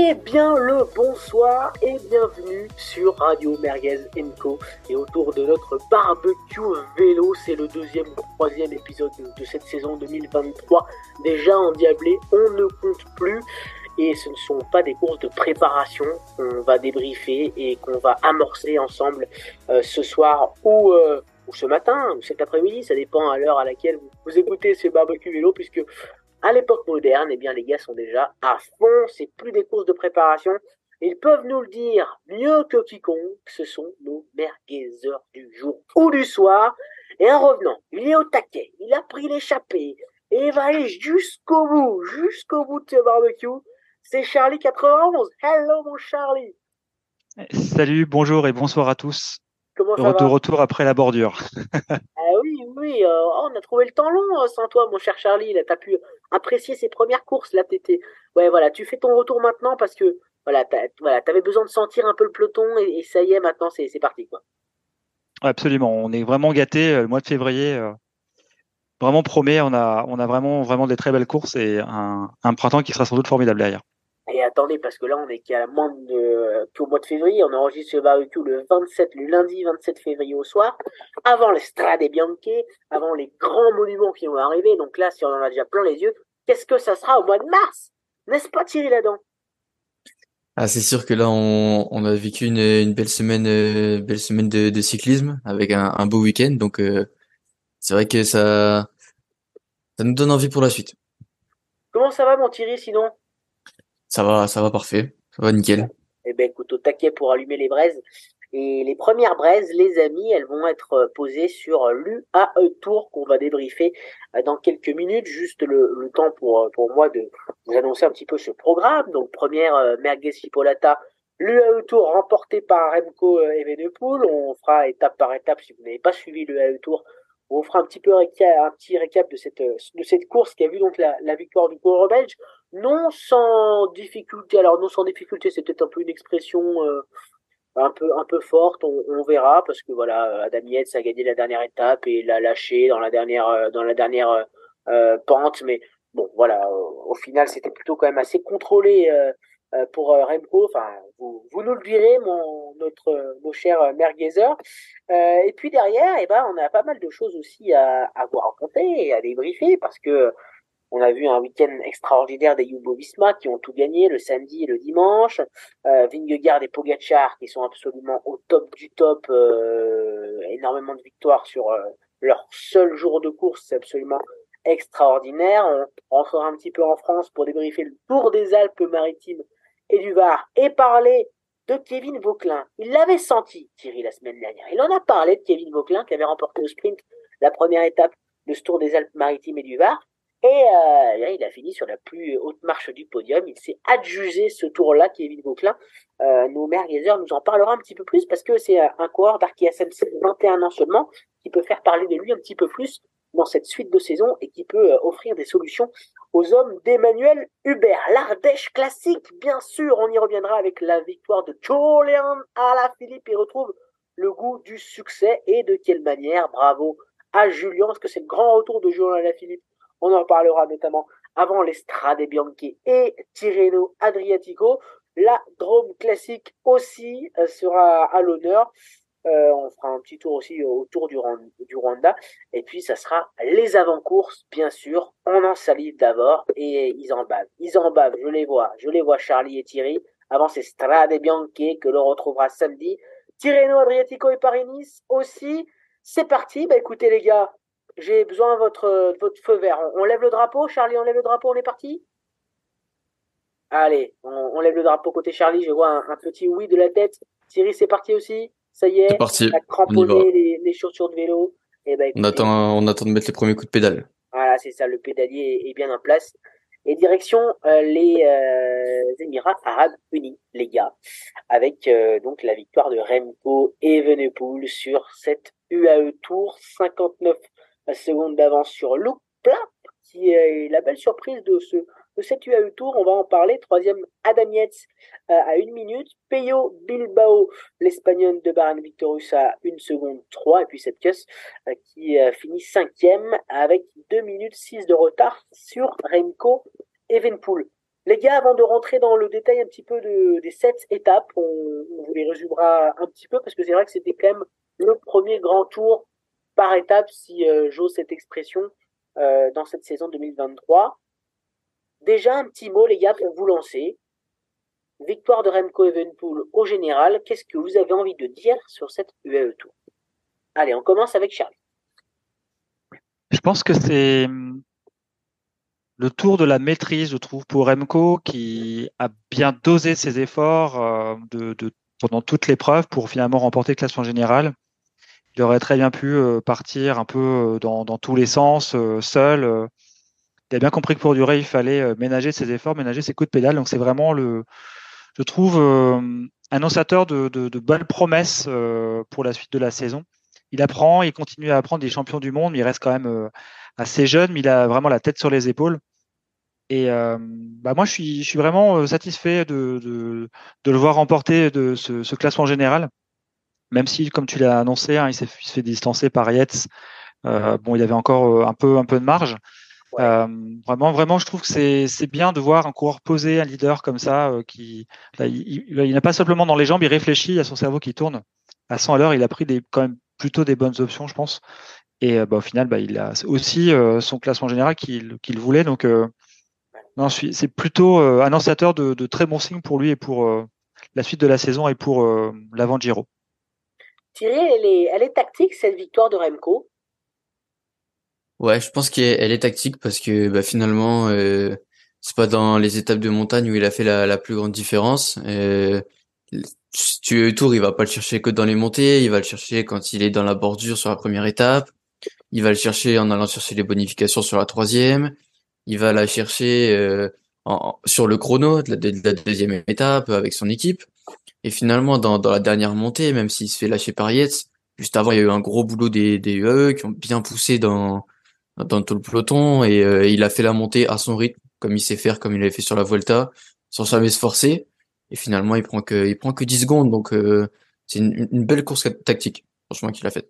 Eh bien le bonsoir et bienvenue sur Radio Merguez Co. Et autour de notre barbecue vélo, c'est le deuxième ou troisième épisode de cette saison 2023. Déjà endiablé, on ne compte plus. Et ce ne sont pas des courses de préparation qu'on va débriefer et qu'on va amorcer ensemble euh, ce soir ou, euh, ou ce matin ou cet après-midi. Ça dépend à l'heure à laquelle vous, vous écoutez ce barbecue vélo puisque à l'époque moderne, eh bien, les gars sont déjà à fond. C'est plus des courses de préparation. Ils peuvent nous le dire mieux que quiconque. Ce sont nos merguezeurs du jour ou du soir. Et un revenant, il est au taquet. Il a pris l'échappée. Et il va aller jusqu'au bout, jusqu'au bout de ce barbecue. C'est Charlie 91. Hello, mon Charlie. Salut, bonjour et bonsoir à tous. Comment ça de retour après la bordure. ah oui, oui, euh, oh, on a trouvé le temps long euh, sans toi, mon cher Charlie. Là, t'as pu apprécier ses premières courses. Là, t'étais. Ouais, voilà, tu fais ton retour maintenant parce que voilà, voilà, t'avais besoin de sentir un peu le peloton et, ça y est, maintenant, c'est parti, quoi. Absolument, on est vraiment gâté. Euh, le mois de février, vraiment promet. On a, on a vraiment, vraiment des très belles courses et un, un printemps qui sera sans doute formidable derrière. Et attendez, parce que là, on est qu'à moins de, qu'au mois de février. On enregistre ce barbecue le 27, le lundi 27 février au soir, avant les Strade Bianche, avant les grands monuments qui vont arriver. Donc là, si on en a déjà plein les yeux, qu'est-ce que ça sera au mois de mars? N'est-ce pas, Thierry là-dedans ah, c'est sûr que là, on, on a vécu une, une belle semaine, euh, belle semaine de, de, cyclisme avec un, un beau week-end. Donc, euh, c'est vrai que ça, ça nous donne envie pour la suite. Comment ça va, mon Thierry, sinon? Ça va, ça va parfait. Ça va nickel. Eh ben, écoute, au taquet pour allumer les braises. Et les premières braises, les amis, elles vont être euh, posées sur l'UAE Tour qu'on va débriefer euh, dans quelques minutes. Juste le, temps pour, euh, pour moi de vous annoncer un petit peu ce programme. Donc, première Merguez Chipolata, l'UAE Tour remporté par Remco Evenepoel. On fera étape par étape si vous n'avez pas suivi l'UAE Tour on fera un petit peu un petit récap de cette, de cette course qui a vu donc la, la victoire du coureur belge, non sans difficulté. Alors non sans difficulté, c'est peut-être un peu une expression euh, un peu un peu forte. On, on, verra parce que voilà, Adam Yates a gagné la dernière étape et l'a lâché dans la dernière euh, dans la dernière euh, pente. Mais bon, voilà, au, final, c'était plutôt quand même assez contrôlé. Pour Remco, enfin, vous, vous nous le direz, mon, notre, nos chers merguezers. et puis derrière, eh ben, on a pas mal de choses aussi à, à vous raconter et à débriefer parce que on a vu un week-end extraordinaire des Jumbo Visma qui ont tout gagné le samedi et le dimanche. Euh, Vingegaard et Pogacar qui sont absolument au top du top. Euh, énormément de victoires sur euh, leur seul jour de course. C'est absolument extraordinaire. On rentrera un petit peu en France pour débriefer le Tour des Alpes-Maritimes Var et parler de Kevin Vauclin. Il l'avait senti, Thierry, la semaine dernière. Il en a parlé de Kevin Vauclin qui avait remporté au sprint la première étape de ce Tour des Alpes-Maritimes et du Var. Et euh, il a fini sur la plus haute marche du podium. Il s'est adjugé ce tour-là, Kevin Vauclin. Euh, nos merguezers nous en parlera un petit peu plus parce que c'est un coureur d'Arki SMC 21 ans seulement qui peut faire parler de lui un petit peu plus dans cette suite de saison et qui peut euh, offrir des solutions aux hommes d'Emmanuel Hubert. L'Ardèche classique, bien sûr, on y reviendra avec la victoire de Julian Philippe. Il retrouve le goût du succès et de quelle manière. Bravo à Julien, parce que c'est le grand retour de Julian Philippe on en parlera notamment avant l'Estrade Bianche et Tirreno Adriatico. La Drôme classique aussi euh, sera à l'honneur. Euh, on fera un petit tour aussi autour du, Rwanda. Et puis, ça sera les avant-courses, bien sûr. On en salive d'abord et ils en bavent. Ils en bavent, je les vois. Je les vois, Charlie et Thierry. Avant, c'est Strade Bianche que l'on retrouvera samedi. Tirreno Adriatico et Paris-Nice aussi. C'est parti. Bah, écoutez, les gars, j'ai besoin de votre feu vert. On, lève le drapeau, Charlie, on lève le drapeau, on est parti? Allez, on, lève le drapeau côté Charlie, je vois un, petit oui de la tête. Thierry, c'est parti aussi? Ça y est, parti. on a cramponné les, les, chaussures de vélo. Et eh ben, on, attend, on attend de mettre les premiers coups de pédale. Voilà, c'est ça, le pédalier est, bien en place. Et direction euh, les euh, Émirats Arabes Unis, les gars, avec euh, donc la victoire de Remco Evenepoel sur cette UAE Tour 59 la seconde d'avance sur Plapp, qui est la belle surprise de ce de cette UAE Tour. On va en parler. Troisième, Adam euh, à une minute. Peyo Bilbao, l'Espagnol de Baran Victorus à une seconde trois. Et puis cette caisse euh, qui euh, finit cinquième avec deux minutes six de retard sur Remco Evenpool. Les gars, avant de rentrer dans le détail un petit peu de, des sept étapes, on, vous les résumera un petit peu parce que c'est vrai que c'était quand même le premier grand tour par étape, si euh, j'ose cette expression, dans cette saison 2023. Déjà un petit mot, les gars, pour vous lancer. Victoire de Remco Evenpool au général. Qu'est-ce que vous avez envie de dire sur cette UAE Tour? Allez, on commence avec Charles. Je pense que c'est le tour de la maîtrise, je trouve, pour Remco, qui a bien dosé ses efforts euh, pendant toute l'épreuve pour finalement remporter le classement général. Il aurait très bien pu euh, partir un peu euh, dans tous les sens, seul. Il a bien compris que pour durer, il fallait ménager ses efforts, ménager ses coups de pédale. Donc c'est vraiment le, je trouve, annonçateur de, de, de bonnes promesses pour la suite de la saison il apprend, il continue à apprendre des champions du monde, mais il reste quand même euh, assez jeune, mais il a vraiment la tête sur les épaules. Et euh, bah moi, je suis, je suis vraiment euh, satisfait de, de, de le voir remporter de ce, ce, classement général, même si, comme tu l'as annoncé, hein, il s'est fait distancer par Yates. Euh, bon, il avait encore un peu, un peu de marge. Ouais. Euh, vraiment, vraiment, je trouve que c'est, bien de voir un coureur posé, un leader comme ça, euh, qui, là, il, il, n'a pas simplement dans les jambes, il réfléchit, il y a son cerveau qui tourne. À 100 à l'heure, il a pris des, quand même plutôt des bonnes options, je pense. Et bah, au final, bah, il a aussi euh, son classement général qu'il voulait. Donc, euh, non, c'est plutôt euh, annonciateur de, de, très bons signes pour lui et pour la suite de la saison et pour l'avant Giro. Thierry, elle est, elle est tactique cette victoire de Remco. Ouais, je pense qu'elle est tactique parce que bah, finalement, euh, c'est pas dans les étapes de montagne où il a fait la, la plus grande différence. Euh, tu tour, il va pas le chercher que dans les montées, il va le chercher quand il est dans la bordure sur la première étape, il va le chercher en allant chercher les bonifications sur la troisième, il va la chercher euh, sur le chrono de la, de la, deuxième étape avec son équipe. Et finalement, dans, dans la dernière montée, même s'il se fait lâcher par Yates, juste avant, il y a eu un gros boulot des, des UAE qui ont bien poussé dans, dans tout le peloton et euh, il a fait la montée à son rythme, comme il sait faire, comme il avait fait sur la Volta, sans jamais se forcer. Et finalement, il prend que, il prend que 10 secondes. Donc, euh, c'est une, une, belle course tactique, franchement, qu'il a faite.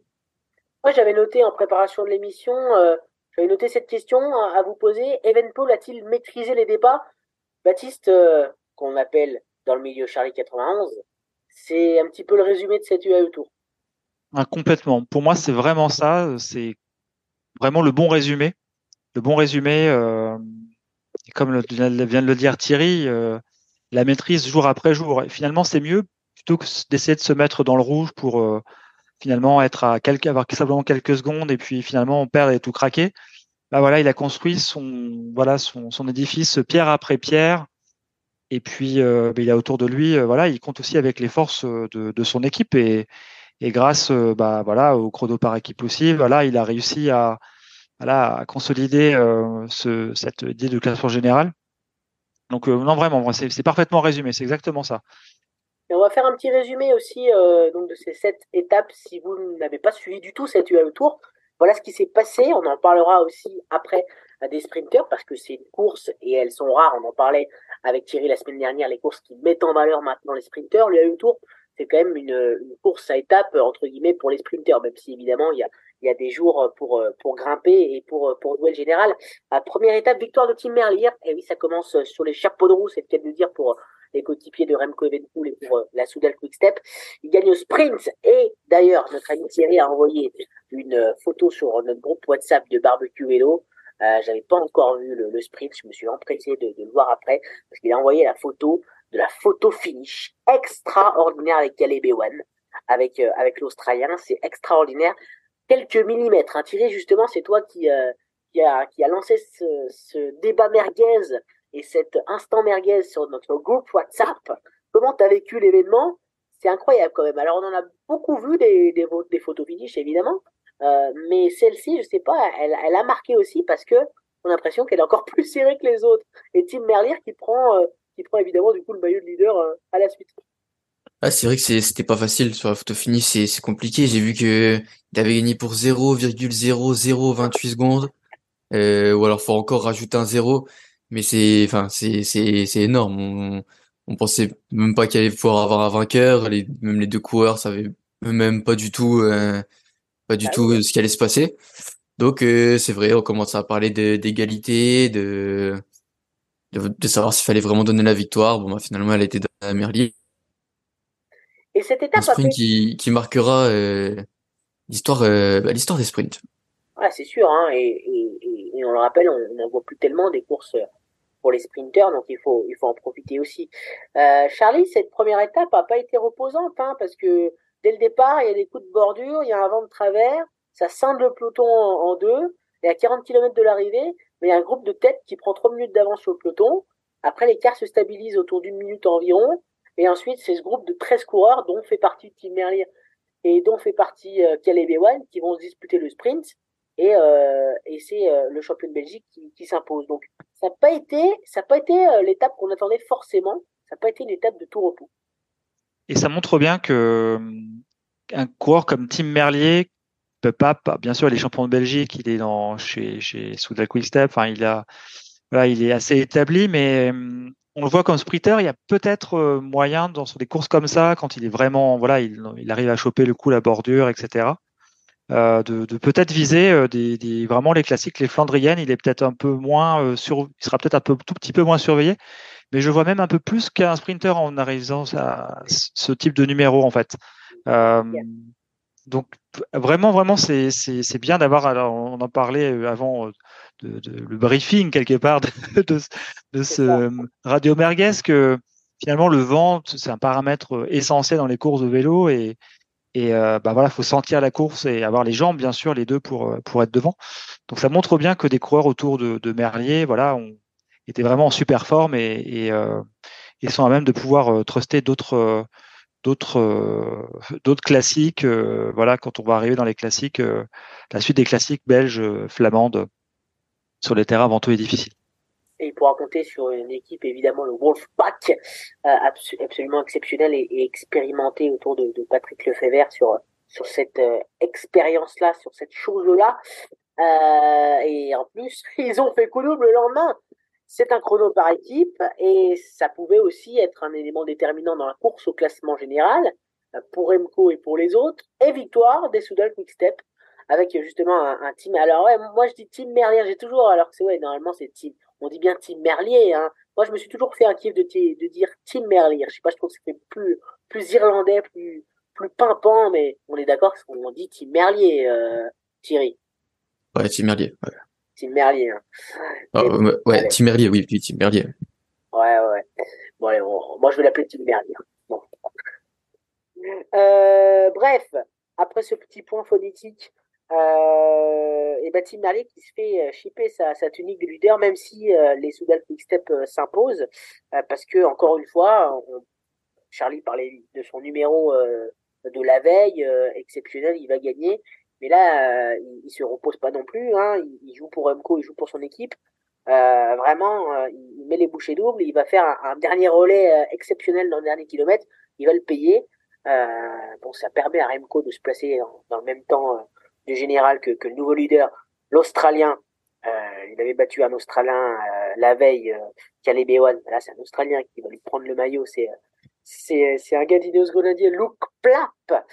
Moi, j'avais noté en préparation de l'émission, euh, j'avais noté cette question à vous poser. Evenpol a-t-il maîtrisé les débats Baptiste, euh, qu'on appelle dans le milieu Charlie 91, c'est un petit peu le résumé de cette UAE Tour. Ah, complètement. Pour moi, c'est vraiment ça. C'est vraiment le bon résumé. Le bon résumé, euh, comme vient de le dire Thierry, euh, la maîtrise jour après jour. Et finalement, c'est mieux plutôt que d'essayer de se mettre dans le rouge pour euh, finalement être à quelques, avoir simplement quelques secondes et puis finalement perdre et tout craquer. Bah voilà, il a construit son voilà son, son édifice pierre après pierre. Et puis euh, il a autour de lui, euh, voilà, il compte aussi avec les forces de, de son équipe et, et grâce bah voilà au chrono par équipe aussi, voilà, il a réussi à voilà, à consolider euh, ce, cette idée de classement général. Donc euh, non vraiment, c'est parfaitement résumé, c'est exactement ça. Et on va faire un petit résumé aussi euh, de ces sept étapes si vous n'avez pas suivi du tout cette UAE Tour. Voilà ce qui s'est passé. On en parlera aussi après à des sprinters parce que c'est une course et elles sont rares. On en parlait avec Thierry la semaine dernière, les courses qui mettent en valeur maintenant les sprinters. L'UAE Tour, c'est quand même une, course à étapes entre guillemets pour les sprinters, même si évidemment il y a, des jours pour pour grimper et pour pour jouer le général. Première étape, victoire de Tim Merlier. Et oui, ça commence sur les chapeaux de roue, c'est le cas de dire pour les coéquipiers de Remco Evenepoel et pour la Soudal Quick Step. Il gagne au sprint et d'ailleurs notre ami Thierry a envoyé une photo sur notre groupe WhatsApp de Barbecue Vélo. Euh, J'avais pas encore vu le, sprint, je me suis empressé de le voir après parce qu'il a envoyé la photo de la photo finish extraordinaire avec Caleb Ewan, avec euh, avec l'Australien, c'est extraordinaire. Quelques millimètres, hein. Thierry justement, c'est toi qui euh, qui a qui a lancé ce, débat merguez et cet instant merguez sur notre groupe WhatsApp. Comment tu as vécu l'événement? C'est incroyable quand même. Alors on en a beaucoup vu des, des, photos finish évidemment, euh, mais celle-ci, je sais pas, elle, elle, a marqué aussi parce que on a l'impression qu'elle est encore plus serrée que les autres. Et Tim Merlier qui prend, euh, qui prend évidemment du coup le maillot de leader euh, à la suite. Ah, c'est vrai que c'était pas facile sur la photo finish, c'est compliqué. J'ai vu que il avait gagné pour 0,0028 secondes, euh, ou alors faut encore rajouter un zéro mais c'est enfin c'est c'est c'est énorme on, on pensait même pas qu'il allait pouvoir avoir un vainqueur les même les deux coureurs savaient même pas du tout euh, pas du ah tout oui. ce qui allait se passer donc euh, c'est vrai on commence à parler d'égalité de de, savoir s'il fallait vraiment donner la victoire. Bon, bah, finalement, elle était dans la Merlier. Et cette étape un sprint qui, qui marquera euh, l'histoire euh, bah, l'histoire des sprints. Ouais, c'est sûr, hein, et, et, et, on le rappelle, on n'en voit plus tellement des courses pour les sprinters, donc il faut, il faut en profiter aussi. Euh, Charlie, cette première étape a pas été reposante, hein, parce que dès le départ, il y a des coups de bordure, il y a un vent de travers, ça scinde le peloton en, deux, et à 40 km de l'arrivée, a un groupe de tête qui prend 3 minutes d'avance sur le peloton. Après, l'écart se stabilise autour d'une minute environ, et ensuite, c'est ce groupe de 13 coureurs dont fait partie Tim Merlier et dont fait partie euh, Caleb Ewan qui vont se disputer le sprint et, euh, c'est euh, le champion de Belgique qui, s'impose. Donc ça n'a pas été, pas été euh, l'étape qu'on attendait forcément. Ça n'a pas été une étape de tout repos. Et ça montre bien que un coureur comme Tim Merlier peut pas, bien sûr, il est champion de Belgique, il est dans chez chez Soudal Quickstep, enfin il a voilà, il est assez établi, mais on le voit comme sprinter, il y a peut-être moyen dans sur des courses comme ça, quand il est vraiment voilà, il, il arrive à choper le coup, la bordure, etc. Euh, de, de peut-être viser euh, des, des, vraiment les classiques, les Flandriennes. Il est peut-être un peu moins euh, sur, il sera peut-être un peu tout petit peu moins surveillé, mais je vois même un peu plus qu'un sprinter en arrivant à ce type de numéro en fait. Euh, donc vraiment, vraiment, c'est c'est bien d'avoir. Alors on en parlait avant de, de, le briefing quelque part de, de, de ce radio merguez que finalement le vent c'est un paramètre essentiel dans les courses de vélo et et euh, bah voilà, faut sentir la course et avoir les jambes, bien sûr, les deux pour euh, pour être devant. Donc ça montre bien que des coureurs autour de, de Merlier, voilà, ont été vraiment en super forme et, et, euh, sont à même de pouvoir euh, truster d'autres d'autres d'autres classiques. voilà, quand on va arriver dans les classiques, la suite des classiques belges, flamandes sur les terrains venteux et difficiles et il pourra compter sur une équipe évidemment le Wolfpack euh, absolument exceptionnelle et, et, expérimentée autour de, Patrick Lefebvre sur sur cette euh, expérience là sur cette chose là euh, et en plus ils ont fait coup double le lendemain c'est un chrono par équipe et ça pouvait aussi être un élément déterminant dans la course au classement général euh, pour Remco et pour les autres et victoire des Soudal Quickstep avec justement un, team alors moi je dis team Merlier j'ai toujours alors que c'est ouais normalement c'est team on dit bien Tim Merlier. Hein. Moi, je me suis toujours fait un kiff de, dire Tim Merlier. Je sais pas, je trouve que c'était plus, plus irlandais, plus, plus pimpant, mais on est d'accord qu'on dit Tim Merlier, euh, Thierry. Ouais, Tim Merlier. Ouais. Tim Merlier. Hein. Oh, ouais, Tim Merlier, oui, Tim Merlier. Ouais, ouais. Bon, allez, moi, je vais l'appeler Tim Merlier. Bon. Euh, bref, après ce petit point phonétique, euh, et bah, Tim Merlier qui se fait chipper euh, sa, sa tunique de leader, même si euh, les Soudal Quickstep s'imposent, parce que encore une fois, on, Charlie parlait de son numéro de la veille exceptionnel, il va gagner, mais là, il, il, se repose pas non plus. Hein, il, il, joue pour Remco, il joue pour son équipe. vraiment, il met les bouchées doubles, il va faire un, un dernier relais exceptionnel dans le dernier kilomètre, il va le payer. bon, ça permet à Remco de se placer dans, le même temps du général que, que le nouveau leader, l'Australien, euh, il avait battu un Australien euh, la veille, euh, Ewan. Là, c'est un Australien qui va lui prendre le maillot. C'est c'est un gars d'Ineos Grenadier, Luke Plap.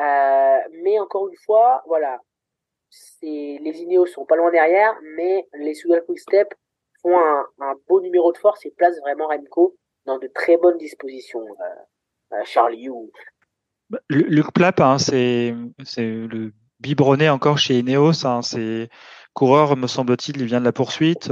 Euh, mais encore une fois, voilà, les Ineos sont pas loin derrière, mais les Soudal Quick Step font un, beau numéro de force et placent vraiment Remco dans de très bonnes dispositions. Euh, euh Charlie ou Luc Plap, hein, c'est le biberonné encore chez Ineos. Hein, c'est coureur, me semble-t-il, il vient de la poursuite.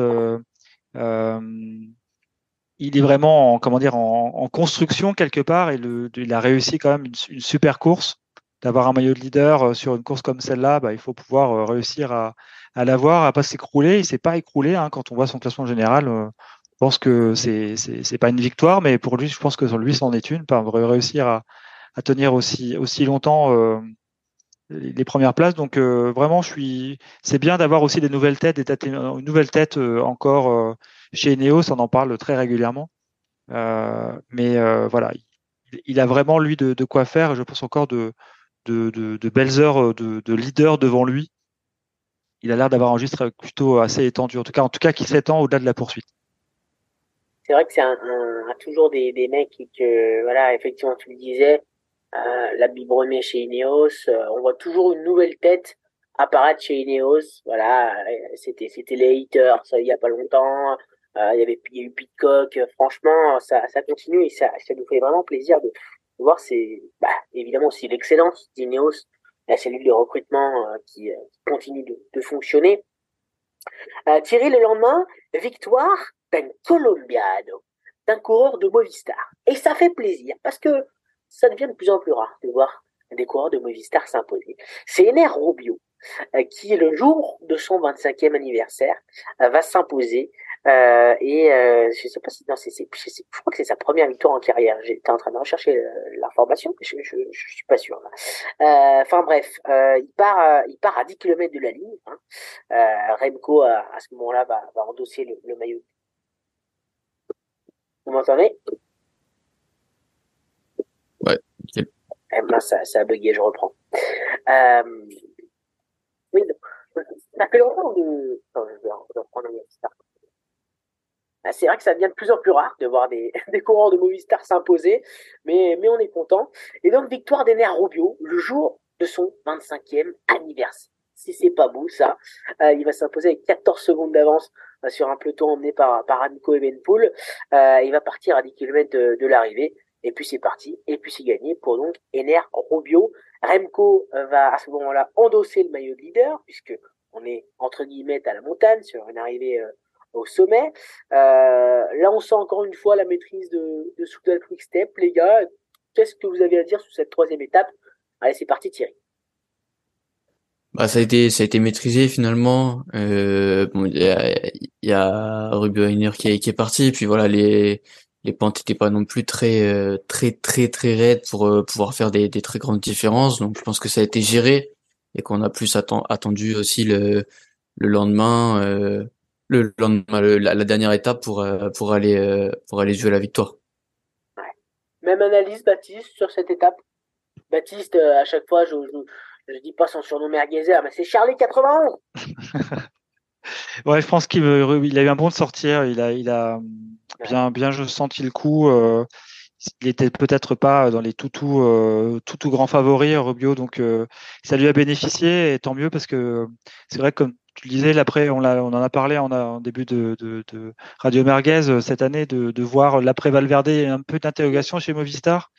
Il est vraiment en, comment dire en, construction quelque part et il a réussi quand même une super course. D'avoir un maillot de leader euh, sur une course comme celle-là, bah, il faut pouvoir euh, réussir à, à l'avoir, à pas s'écrouler. Il s'est pas écroulé hein, quand on voit son classement général. je pense que c'est c'est pas une victoire, mais pour lui, je pense que lui, c'en est une. Pas réussir à, à tenir aussi aussi longtemps euh, les premières places. Donc euh, vraiment, je suis. C'est bien d'avoir aussi des nouvelles têtes, des têtes, une nouvelle tête euh, encore euh, chez Neos. On en parle très régulièrement. mais voilà, il, a vraiment lui de, de, quoi faire. Je pense encore de de, de, belles heures de, de, leader devant lui. Il a l'air d'avoir un registre plutôt assez étendu, en tout cas, en tout cas, qui s'étend au-delà de la poursuite. C'est vrai que c'est un, toujours des, mecs qui, que, voilà, effectivement, tu le disais, euh, la biberonnée chez Ineos. Euh, on voit toujours une nouvelle tête apparaître chez Ineos. Voilà, c'était c'était les haters il y a pas longtemps. il y avait il eu Pitcock. franchement, ça, ça continue et ça nous fait vraiment plaisir de, voir c'est bah, évidemment aussi l'excellence d'Ineos, la cellule de recrutement qui, continue de, fonctionner. Thierry, le lendemain, victoire d'un Colombiano, d'un coureur de Movistar. Et ça fait plaisir parce que ça devient de plus en plus rare de voir des coureurs de Movistar s'imposer. C'est Ener Rubio euh, qui, le jour de son 25e anniversaire, euh, va s'imposer. Euh, et euh, je sais pas si non, c'est, je, je, crois que c'est sa première victoire en carrière. J'étais en train de rechercher l'information, je, je, je, suis pas sûr. Enfin bref, il part, il part à 10 km de la ligne. Hein. Remco à, à ce moment-là va, va endosser le, le maillot. Vous m'entendez? Eh ben, ça, ça a bugué, je reprends. Euh, oui, ça fait longtemps de... Attends, je vais reprendre Movistar. Ah, c'est vrai que ça devient de plus en plus rare de voir des, des coureurs de Movistar s'imposer, mais, on est content. Et donc, victoire d'Ener Rubio, le jour de son 25e anniversaire. Si c'est pas beau, ça, euh, il va s'imposer avec 14 secondes d'avance euh, sur un peloton emmené par, par Amico Evenpool. Euh, il va partir à 10 km de, l'arrivée. Et puis c'est parti, et puis c'est gagné pour donc Ener Rubio. Remco euh, va à ce moment-là endosser le maillot de leader, puisque on est entre guillemets à la montagne sur une arrivée au sommet. Euh, là, on sent encore une fois la maîtrise de, de Soudal Quick Step. Les gars, qu'est-ce que vous avez à dire sur cette troisième étape? Allez, c'est parti Thierry. Bah, ça a été ça a été maîtrisé finalement. Euh, bon, il y a, y a Ener qui, qui est parti, puis voilà les les pentes n'étaient pas non plus très euh, très très très raides pour euh, pouvoir faire des, des, très grandes différences. Donc je pense que ça a été géré et qu'on a plus attendu aussi le, le lendemain, euh, le lendemain, la, dernière étape pour pour aller pour aller jouer la victoire. Ouais. Même analyse Baptiste sur cette étape. Baptiste, à chaque fois, je, je, je dis pas son surnom merguezer, mais c'est Charlie 91. ouais, je pense qu'il il a eu un bon de sortir. Il a, il a bien, bien, je senti le coup. Euh, il était peut-être pas dans les tout tout, euh, tout, tout grands favoris Rubio, donc euh, ça lui a bénéficié et tant mieux parce que c'est vrai que comme tu le disais, l'après on, on en a parlé en, en début de, Radio Merguez cette année de, de voir l'après Valverde et un peu d'interrogation chez Movistar.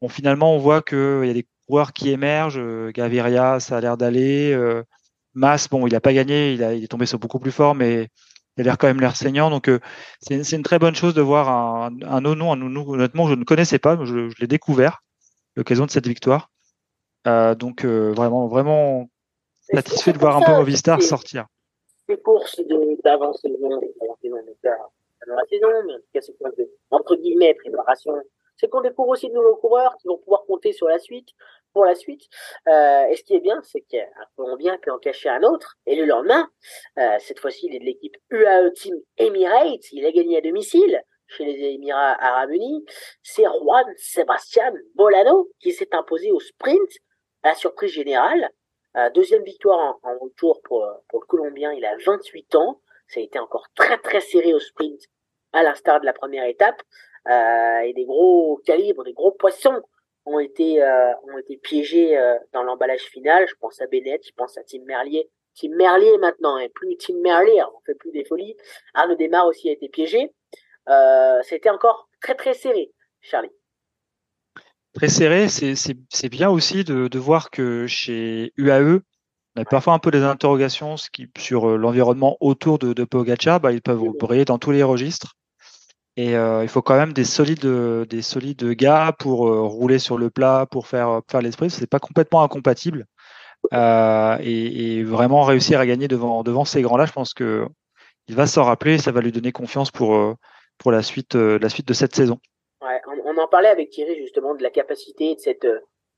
Bon, finalement, on voit qu'il y a des coureurs qui émergent. Gaviria, ça a l'air d'aller. Mas, bon, il n'a pas gagné, il, a, il est tombé sur beaucoup plus fort, mais il a l'air quand même l'air saignant. Donc, euh, c'est une très bonne chose de voir un, un nono, un nounou. Honnêtement, je ne connaissais pas, je, je l'ai découvert l'occasion de cette victoire. Euh, donc, euh, vraiment, vraiment satisfait de voir un peu Movistar sortir. Les courses d'avant-saison, dans la saison, mais en tout cas, c'est entre guillemets préparation c'est qu'on découvre aussi de nouveaux coureurs qui vont pouvoir compter sur la suite, pour la suite. Euh, et ce qui est bien, c'est qu'un Colombien peut en cacher un autre. Et le lendemain, euh, cette fois-ci, il est de l'équipe UAE Team Emirates. Il a gagné à domicile chez les Émirats Arabes Unis. C'est Juan Sebastián Bolano qui s'est imposé au sprint à la surprise générale. Euh, deuxième victoire en, retour pour, pour le Colombien. Il a 28 ans. Ça a été encore très très serré au sprint à l'instar de la première étape. Euh, et des gros calibres, des gros poissons ont été euh, ont été piégés euh, dans l'emballage final. Je pense à Bennett, je pense à Tim Merlier. Tim Merlier maintenant, et plus Tim Merlier, on fait plus des folies. Arnaud Desmar aussi a été piégé. C'était encore très très serré, Charlie. Très serré, c'est bien aussi de, de voir que chez UAE, on a parfois un peu des interrogations ce qui, sur l'environnement autour de, de Pogacar. Bah, ils peuvent briller dans tous les registres. Et euh, il faut quand même des solides, des solides gars pour euh, rouler sur le plat, pour faire faire l'esprit. C'est pas complètement incompatible. Euh, et, vraiment réussir à gagner devant devant ces grands-là, je pense que il va s'en rappeler. Ça va lui donner confiance pour euh, pour la suite la suite de cette saison. On, on, en parlait avec Thierry justement de la capacité de cette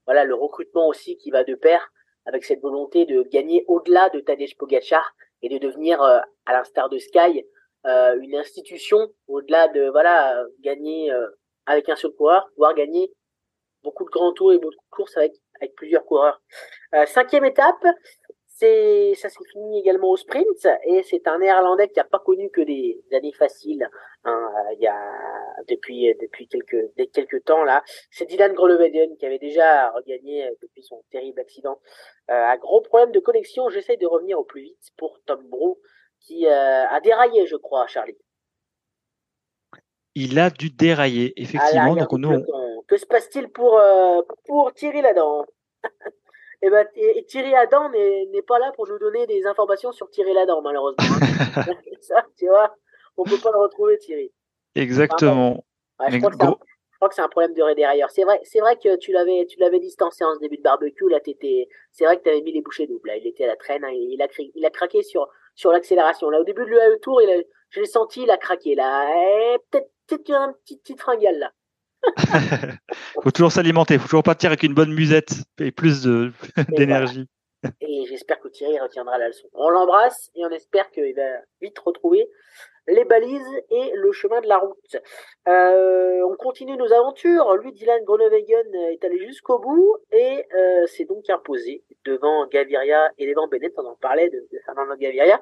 voilà le recrutement aussi qui va de pair avec cette volonté de gagner au-delà de Tadej Pogacar et de devenir à l'instar de Sky euh, une institution au-delà de voilà gagner euh, avec un seul coureur, pouvoir gagner beaucoup de grands tours et beaucoup de courses avec avec plusieurs coureurs. Euh, cinquième étape, c'est ça s'est fini également au sprint et c'est un néerlandais qui a pas connu que des années faciles hein, il y a depuis depuis quelques quelques temps là c'est Dylan Groenewegen qui avait déjà regagné depuis son terrible accident euh, un gros problème de connexion j'essaie de revenir au plus vite pour Tom Brou qui euh, a déraillé, je crois, Charlie. il a dû dérailler, effectivement. donc, nous, Que se passe-t-il pour, euh, pour Thierry Ladan et, eh ben, et, Thierry Adam n'est pas là pour nous donner des informations sur Thierry Ladan, malheureusement. ça, tu vois, on peut pas le retrouver, Thierry. Exactement. je, crois que c'est un problème de derrière. C'est vrai, c'est vrai que tu l'avais, tu l'avais distancé en ce début de barbecue. Là, t'étais, c'est vrai que tu avais mis les bouchées doubles. Là, il était à la traîne. Hein, il a, il a craqué sur, sur l'accélération. Là, au début de l'UAE Tour, il a, je l'ai senti, il a craqué. Là, eh, peut-être, peut-être un petit, petit fringale là. faut toujours s'alimenter, faut toujours partir avec une bonne musette et plus d'énergie. Et j'espère que Thierry retiendra la leçon. On l'embrasse et on espère qu'il va vite retrouver les balises et le chemin de la route. Euh, on continue nos aventures. Lui, Dylan Groenewegen est allé jusqu'au bout et euh, s'est donc imposé devant Gaviria et devant Bennett. On en parlait de, Fernando Gaviria,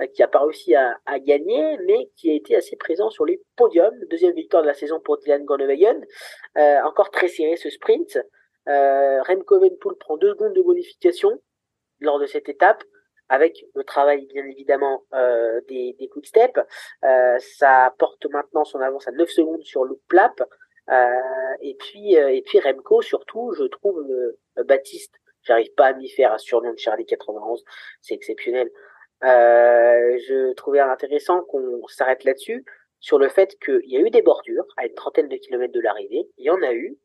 euh, qui a pas réussi à, gagner, mais qui a été assez présent sur les podiums. Deuxième victoire de la saison pour Dylan Groenewegen. encore très serré ce sprint. Remco Evenepoel prend deux secondes de bonification lors de cette étape avec le travail bien évidemment euh, des, des quick step. Euh, ça porte maintenant son avance à 9 secondes sur Luke Plap. Euh, et puis et puis Remco surtout, je trouve Baptiste, j'arrive pas à m'y faire un surnom de Charlie 91, c'est exceptionnel. je trouvais intéressant qu'on s'arrête là-dessus sur le fait qu'il y a eu des bordures à une trentaine de kilomètres de l'arrivée, il y en a eu,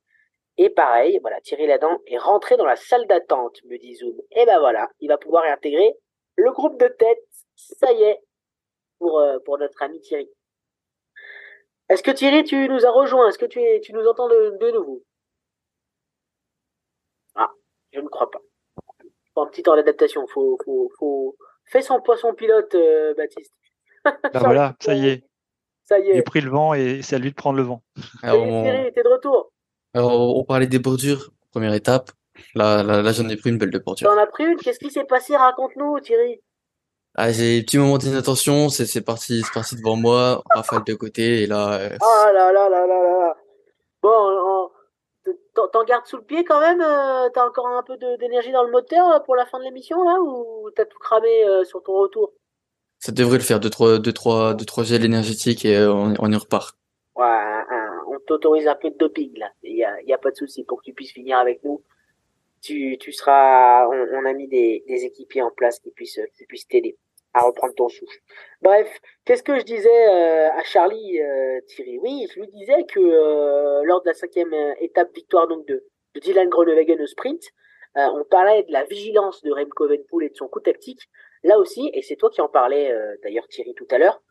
et pareil, voilà, Thierry Ladan est rentré dans la salle d'attente, me dit Zoom. Et ben voilà, il va pouvoir intégrer le groupe de tête, ça y est, pour, euh, pour notre ami Thierry. Est-ce que Thierry, tu nous as rejoint? Est-ce que tu, es, tu nous entends de, nouveau? Ah, je ne crois pas. Un petit temps d'adaptation. Faut, faut, faut... Fais son poisson pilote, euh, Baptiste. Bah voilà, ça y est. Ça y est. J'ai pris le vent et c'est à lui de prendre le vent. Alors, Thierry, t'es de retour. Alors, on parlait des bordures, première étape. Là, là, là j'en ai pris une belle de porture. T'en as pris une? Qu'est-ce qui s'est passé? Raconte-nous, Thierry. Ah, j'ai un petit moment d'inattention, c'est c'est parti, c'est parti devant moi, rafale de côté, et là. Euh, ah là là là là là. Bon, t'en gardes sous le pied quand même euh, T'as encore un peu d'énergie dans le moteur euh, pour la fin de l'émission là ou t'as tout cramé sur ton retour? Ça devrait le faire, deux trois, deux trois, deux trois gels énergétiques et on, on y repart. Ouais, on t'autorise un peu de doping là. Il y a, y a pas de souci pour que tu puisses finir avec nous tu, tu seras, on, a mis des, des, équipiers en place qui puissent, qui puissent t'aider à reprendre ton souffle. Bref, qu'est-ce que je disais euh, à Charlie euh, Thierry? Oui, je lui disais que euh, lors de la cinquième étape victoire donc de, de Dylan Groenewegen au sprint, on parlait de la vigilance de Remco Evenepoel et de son coup tactique. Là aussi, et c'est toi qui en parlais d'ailleurs Thierry tout à l'heure,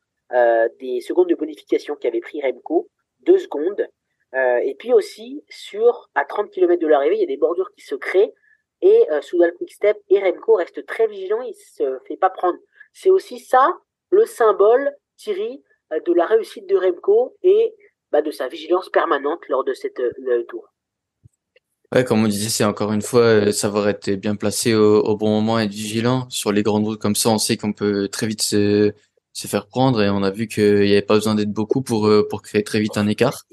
des secondes de bonification qu'avait pris Remco, deux secondes, euh, et puis aussi, sur à 30 km de l'arrivée, il y a des bordures qui se créent et euh, Soudal Quickstep et Remco restent très vigilants, il se fait pas prendre. C'est aussi ça le symbole, Thierry, euh, de la réussite de Remco et bah, de sa vigilance permanente lors de cette euh, tour. Ouais, comme on disait, c'est encore une fois savoir être bien placé au, au, bon moment, être vigilant sur les grandes routes comme ça. On sait qu'on peut très vite se, se faire prendre et on a vu qu'il n'y avait pas besoin d'être beaucoup pour pour créer très vite un écart.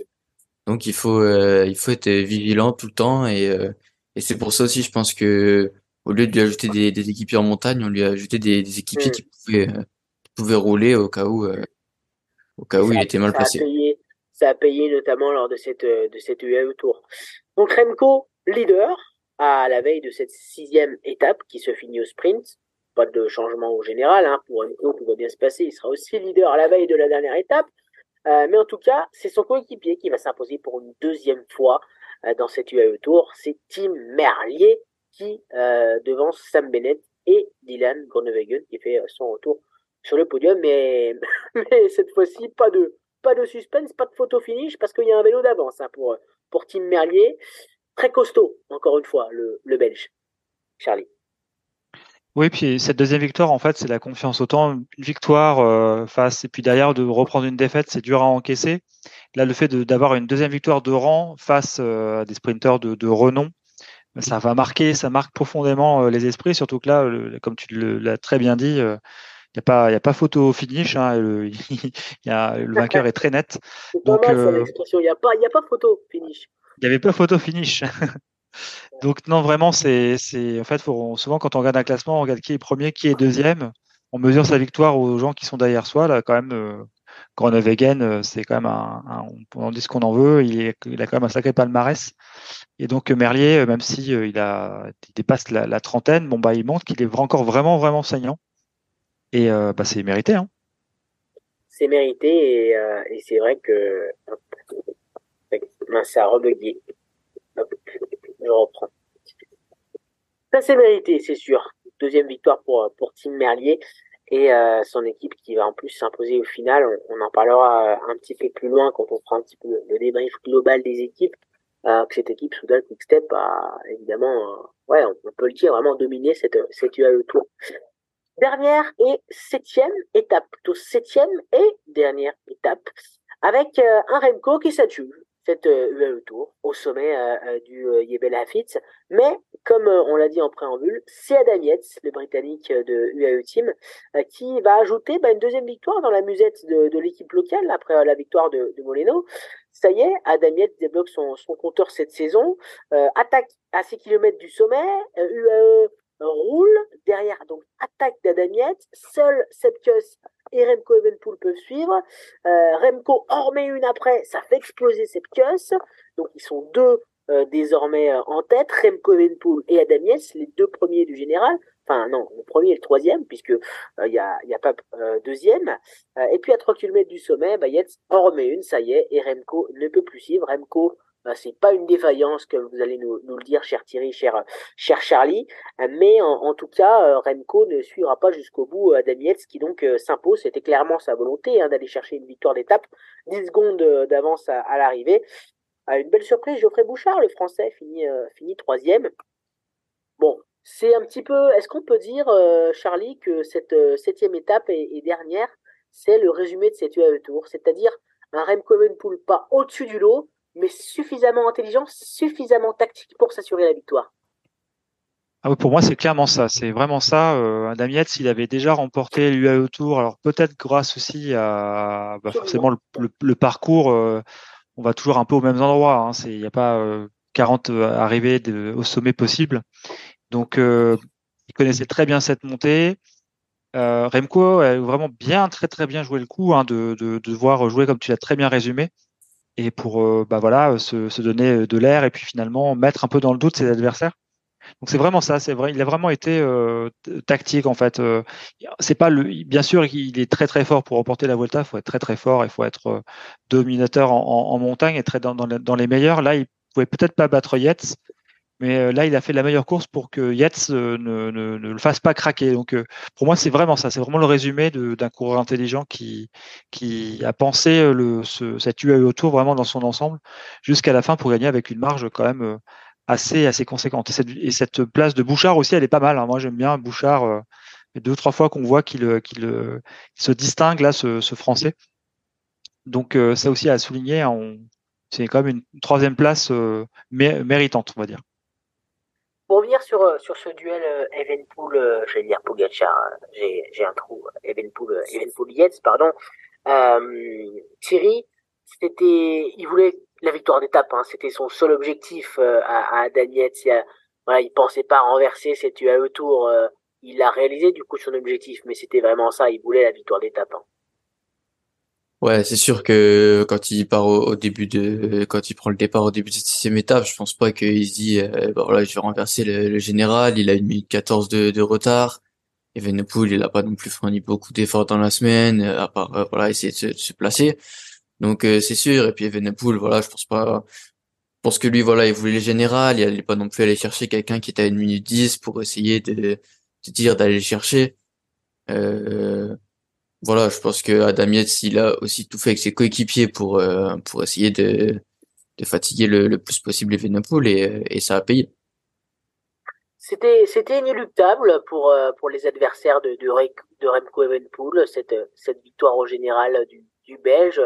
Donc il faut euh, il faut être vigilant tout le temps et euh, et c'est pour ça aussi je pense que au lieu de lui ajouter des, des équipiers en montagne, on lui a ajouté des, des équipiers mm. qui pouvaient euh, qui pouvaient rouler au cas où au cas où il était mal placé. A payé, ça a payé notamment lors de cette de cette UAE Tour. Donc Remco leader à la veille de cette sixième étape qui se finit au sprint. Pas de changement au général, hein. pour Remco tout va bien se passer. Il sera aussi leader à la veille de la dernière étape. Euh, mais en tout cas, c'est son coéquipier qui va s'imposer pour une deuxième fois euh, dans cette UAE Tour. C'est Tim Merlier qui euh, devance Sam Bennett et Dylan Groenewegen qui fait son retour sur le podium. Mais, mais cette fois-ci, pas de, pas de suspense, pas de photo finish parce qu'il y a un vélo d'avance hein, pour, pour Tim Merlier. Très costaud, encore une fois, le, le Belge. Charlie. Oui, puis cette deuxième victoire, en fait, c'est la confiance. Autant une victoire euh, face et puis derrière de reprendre une défaite, c'est dur à encaisser. Là, le fait d'avoir une deuxième victoire de rang face euh, à des sprinteurs de, de, renom, ça va marquer, ça marque profondément euh, les esprits. Surtout que là, comme tu l'as très bien dit, il n'y a pas, il a pas photo finish. Hein, le, y a, le vainqueur est très net. Donc, il n'y a pas, il a pas photo finish. Il n'y avait pas photo finish. Donc non, vraiment, c'est, en fait, souvent quand on regarde un classement, on regarde qui est premier, qui est deuxième. On mesure sa victoire aux gens qui sont derrière soi. Là, quand même, euh, Groenewegen, c'est quand même un, on en dit ce qu'on en veut, il, est, il, a quand même un sacré palmarès. Et donc Merlier, même si il, a, il dépasse la, trentaine, bon bah il montre qu'il est encore vraiment vraiment saignant. Et bah, c'est mérité. Hein. C'est mérité et, et c'est vrai que ça a rebugué. Je reprends. Ça c'est mérité, c'est sûr. Deuxième victoire pour, pour Tim Merlier et euh, son équipe qui va en plus s'imposer au final. On, en parlera euh, un petit peu plus loin quand on fera un petit peu le, débrief global des équipes. Euh, que cette équipe Soudal Quickstep a évidemment, ouais, on, peut le dire, vraiment dominé cette, cette UAE Tour. Dernière et septième étape, plutôt septième et dernière étape, avec un Remco qui s'adjuge cette UAE Tour au sommet euh, euh, du euh, Yebel Hafitz. Mais comme on l'a dit en préambule, c'est Adam le Britannique de UAE Team, qui va ajouter bah, une deuxième victoire dans la musette de, l'équipe locale après la victoire de, de, Moleno. Ça y est, Adam débloque son, son compteur cette saison, attaque à 6 km du sommet, UAE roule derrière, donc attaque d'Adam Yates, seul Sepkus et Remco Evenpool peuvent suivre. Euh, Remco en une après, ça fait exploser cette Donc ils sont deux euh, désormais euh, en tête, Remco Evenpool et Adam les deux premiers du général. Enfin non, le premier et le troisième, puisque il y, a, y a pas deuxième. et puis à 3 km du sommet, bah, Yates en une, ça y est, et Remco ne peut plus suivre. Remco bah, c'est pas une défaillance que vous allez nous, le dire, cher Thierry, cher, Charlie, mais en, tout cas, euh, Remco ne suivra pas jusqu'au bout Adam euh, Yates, qui donc euh, s'impose. C'était clairement sa volonté hein, d'aller chercher une victoire d'étape, 10 secondes d'avance à, l'arrivée. une belle surprise, Geoffrey Bouchard, le Français, finit, troisième. Bon, c'est un petit peu. Est-ce qu'on peut dire, Charlie, que cette septième étape et, dernière, c'est le résumé de cette UAE Tour, c'est-à-dire un Remco Evenepoel pas au-dessus du lot, mais suffisamment intelligent, suffisamment tactique pour s'assurer la victoire. Ah pour moi, c'est clairement ça. C'est vraiment ça. Euh, Adam Yates, il avait déjà remporté l'UAE Tour. Alors peut-être grâce aussi à bah, forcément le, parcours. Euh, on va toujours un peu aux mêmes endroits. Hein. Il n'y a pas 40 euh, arrivées au sommet possible. Donc, il connaissait très bien cette montée. Remco a vraiment bien, très très bien joué le coup hein, de, de, de, voir jouer comme tu l'as très bien résumé et pour euh, bah voilà se, se donner euh, de l'air et puis finalement mettre un peu dans le doute ses adversaires. Donc c'est vraiment ça, c'est vrai, il a vraiment été euh, tactique en fait. c'est pas le, bien sûr, il est très très fort pour remporter la Volta. Il faut être très très fort, il faut être dominateur en, en, montagne et très dans, dans, les meilleurs. Là, il pouvait peut-être pas battre Yates, mais euh, là, il a fait la meilleure course pour que Yates euh, ne, ne, ne, le fasse pas craquer. Donc, euh, pour moi, c'est vraiment ça. C'est vraiment le résumé d'un coureur intelligent qui, qui a pensé le, ce, cette UAE autour vraiment dans son ensemble jusqu'à la fin pour gagner avec une marge quand même assez, assez conséquente. Et cette, et cette place de Bouchard aussi, elle est pas mal. Hein. Moi, j'aime bien Bouchard. deux ou trois fois qu'on voit qu'il se distingue là, ce, ce Français. Donc, ça aussi à souligner. Hein, c'est quand même une troisième place méritante, on va dire. Pour revenir sur, euh, sur ce duel euh, Evenpool, euh, je vais dire Pogacar, hein, j'ai, un trou, Evenpool, Evenpool Yates, pardon. Euh, Thierry, c'était, il voulait la victoire d'étape, hein, c'était son seul objectif à, à Yates. Il, voilà, il pensait pas renverser cette UAE Tour, il a réalisé du coup son objectif, mais c'était vraiment ça, il voulait la victoire d'étape. Hein. Ouais, c'est sûr que quand il part au, début de, quand il prend le départ au début de cette sixième étape, je pense pas qu'il se dit, euh, bah voilà, je vais renverser le, général. Il a une minute 14 de, de retard. Evenepoel, il a pas non plus fourni beaucoup d'efforts dans la semaine, euh, à part euh, voilà essayer de se, placer. Donc c'est sûr. Et puis Evenepoel, voilà, je pense pas. Je pense que lui, voilà, il voulait le général. Il allait pas non plus aller chercher quelqu'un qui était à une minute 10 pour essayer de, de dire d'aller le chercher. Euh, voilà, je pense que Adam il a aussi tout fait avec ses coéquipiers pour euh, pour essayer de, de fatiguer le, le plus possible Evenepoel et, et ça a payé. C'était c'était inéluctable pour euh, pour les adversaires de de, Remco Evenepoel cette cette victoire au général du, du Belge.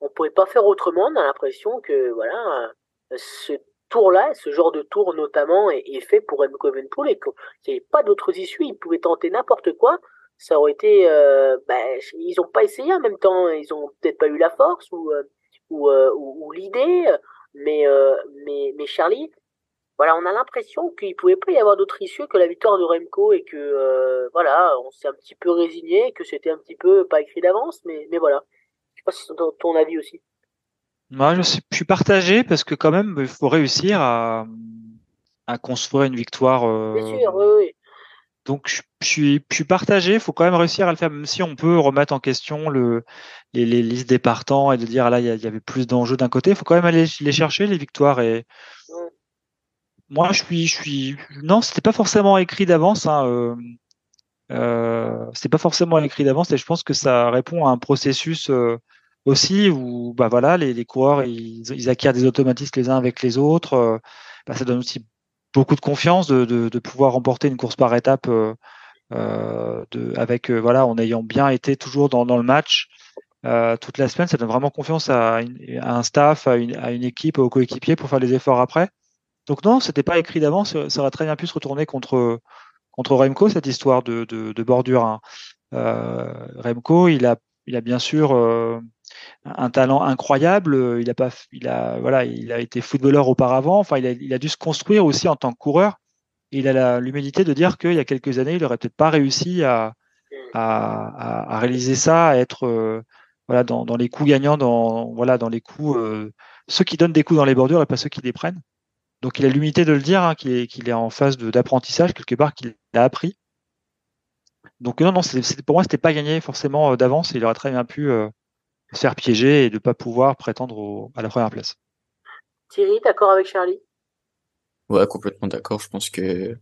On pouvait pas faire autrement. On a l'impression que voilà ce tour-là, ce genre de tour notamment, est, est fait pour Remco Evenepoel et qu'il n'y avait pas d'autres issues. Il pouvait tenter n'importe quoi ça aurait été, euh, ben, ils n'ont pas essayé en même temps, ils ont peut-être pas eu la force ou euh, euh, ou, ou, l'idée, mais mais mais Charlie, voilà, on a l'impression qu'il pouvait pas y avoir d'autre issue que la victoire de Remco et que voilà, on s'est un petit peu résigné, que c'était un petit peu pas écrit d'avance, mais mais voilà, Je sais pas si c'est ton, avis aussi. Moi, je suis, partagé parce que quand même, il faut réussir à, à construire une victoire. Euh, Bien sûr, oui, oui. Donc je, suis, je suis partagé. Il faut quand même réussir à le faire, même si on peut remettre en question le, les, les listes des partants et de dire là il y, avait plus d'enjeux d'un côté. Il faut quand même aller les chercher les victoires et moi je suis, je suis. Non, c'était pas forcément écrit d'avance. Hein, euh, euh, c'était pas forcément écrit d'avance et je pense que ça répond à un processus euh, aussi où bah voilà les, les coureurs ils, ils, acquièrent des automatismes les uns avec les autres. Euh, bah, ça donne aussi beaucoup de confiance de, de, de, pouvoir remporter une course par étape euh, euh de, avec euh, voilà en ayant bien été toujours dans, dans le match euh, toute la semaine. Ça donne vraiment confiance à, à un staff, à une, à une, équipe, aux coéquipiers pour faire les efforts après. Donc non, c'était pas écrit d'avance. Ça aurait très bien pu se retourner contre contre Remco cette histoire de, de, de bordure. Hein. Euh, Remco, il a il a bien sûr un talent incroyable. Il a pas, il a, voilà, il a été footballeur auparavant. Enfin, il a, dû se construire aussi en tant que coureur. Et il a l'humilité de dire qu'il y a quelques années, il aurait peut-être pas réussi à, réaliser ça, à être euh, voilà dans, les coups gagnants, dans voilà dans les coups euh, ceux qui donnent des coups dans les bordures et pas ceux qui les prennent. Donc il a l'humilité de le dire, hein, qu'il est, est en phase d'apprentissage quelque part, qu'il a appris. Donc non, non, pour moi, c'était pas gagné forcément euh, d'avance. Il aurait très bien pu se faire piéger et de ne pas pouvoir prétendre à la première place. Thierry, d'accord avec Charlie? Ouais, complètement d'accord. Je pense que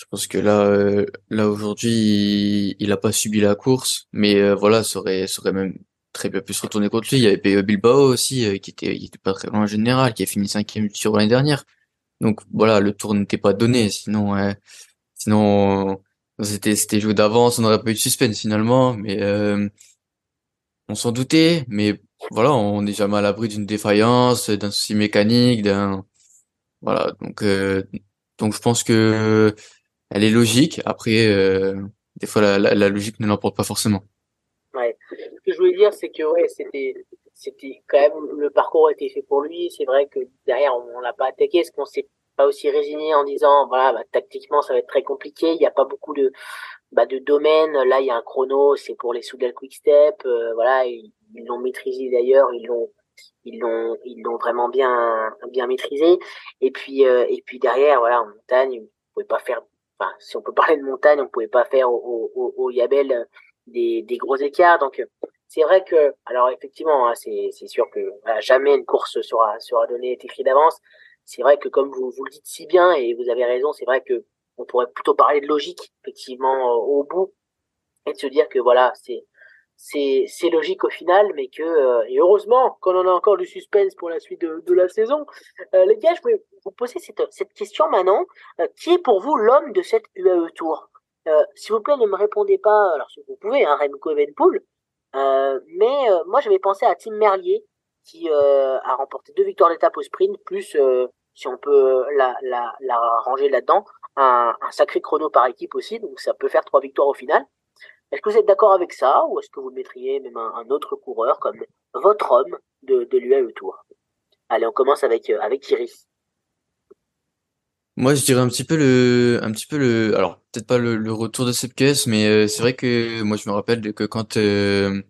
je pense que là, euh, là aujourd'hui, il, n'a a pas subi la course, mais euh, voilà, ça aurait, ça aurait même très bien pu se retourner contre lui. Il y avait Bilbao aussi, euh, qui était, il était pas très loin en général, qui a fini cinquième sur l'année dernière. Donc voilà, le tour n'était pas donné. Sinon, sinon, c'était, c'était joué d'avance, on n'aurait pas eu de suspense finalement. Mais on s'en doutait, mais voilà, on n'est jamais à l'abri d'une défaillance, d'un souci mécanique, d'un voilà. Donc euh, donc je pense que elle est logique. Après, euh, des fois la, logique ne l'emporte pas forcément. Ouais. Ce que je voulais dire, c'est que ouais, c'était c'était quand même le parcours a été fait pour lui. C'est vrai que derrière on, l'a pas attaqué, est-ce qu'on s'est pas aussi résigné en disant voilà bah, tactiquement ça va être très compliqué. Il n'y a pas beaucoup de bah, de domaine. Là, il y a un chrono, c'est pour les Soudal Quick Step. Euh, voilà, ils l'ont maîtrisé d'ailleurs, ils l'ont ils l'ont ils l'ont vraiment bien bien maîtrisé. Et puis euh, et puis derrière, voilà, en montagne, on pouvait pas faire. Enfin, si on peut parler de montagne, on pouvait pas faire au, au, au Yabel des, des gros écarts. Donc c'est vrai que, alors effectivement, hein, c'est sûr que jamais une course sera sera donnée écrit d'avance. C'est vrai que comme vous vous le dites si bien et vous avez raison, c'est vrai que on pourrait plutôt parler de logique, effectivement, euh, au bout, et de se dire que voilà, c'est logique au final, mais que euh, et heureusement qu'on en a encore du suspense pour la suite de, la saison. Euh, les gars, je voulais vous poser cette, question maintenant. qui est pour vous l'homme de cette UAE Tour? S'il vous plaît, ne me répondez pas. Alors si vous pouvez, hein, Remco Evenpool. mais moi, j'avais pensé à Tim Merlier qui a remporté deux victoires d'étape au sprint, plus si on peut la ranger là-dedans, un, un, sacré chrono par équipe aussi, donc ça peut faire trois victoires au final. Est-ce que vous êtes d'accord avec ça, ou est-ce que vous mettriez même un, autre coureur comme votre homme de, de l'UAE Tour? Allez, on commence avec, euh, avec Thierry. Moi, je dirais un petit peu le, un petit peu le, alors peut-être pas le, le, retour de Sepkes, mais euh, c'est vrai que moi je me rappelle que quand euh,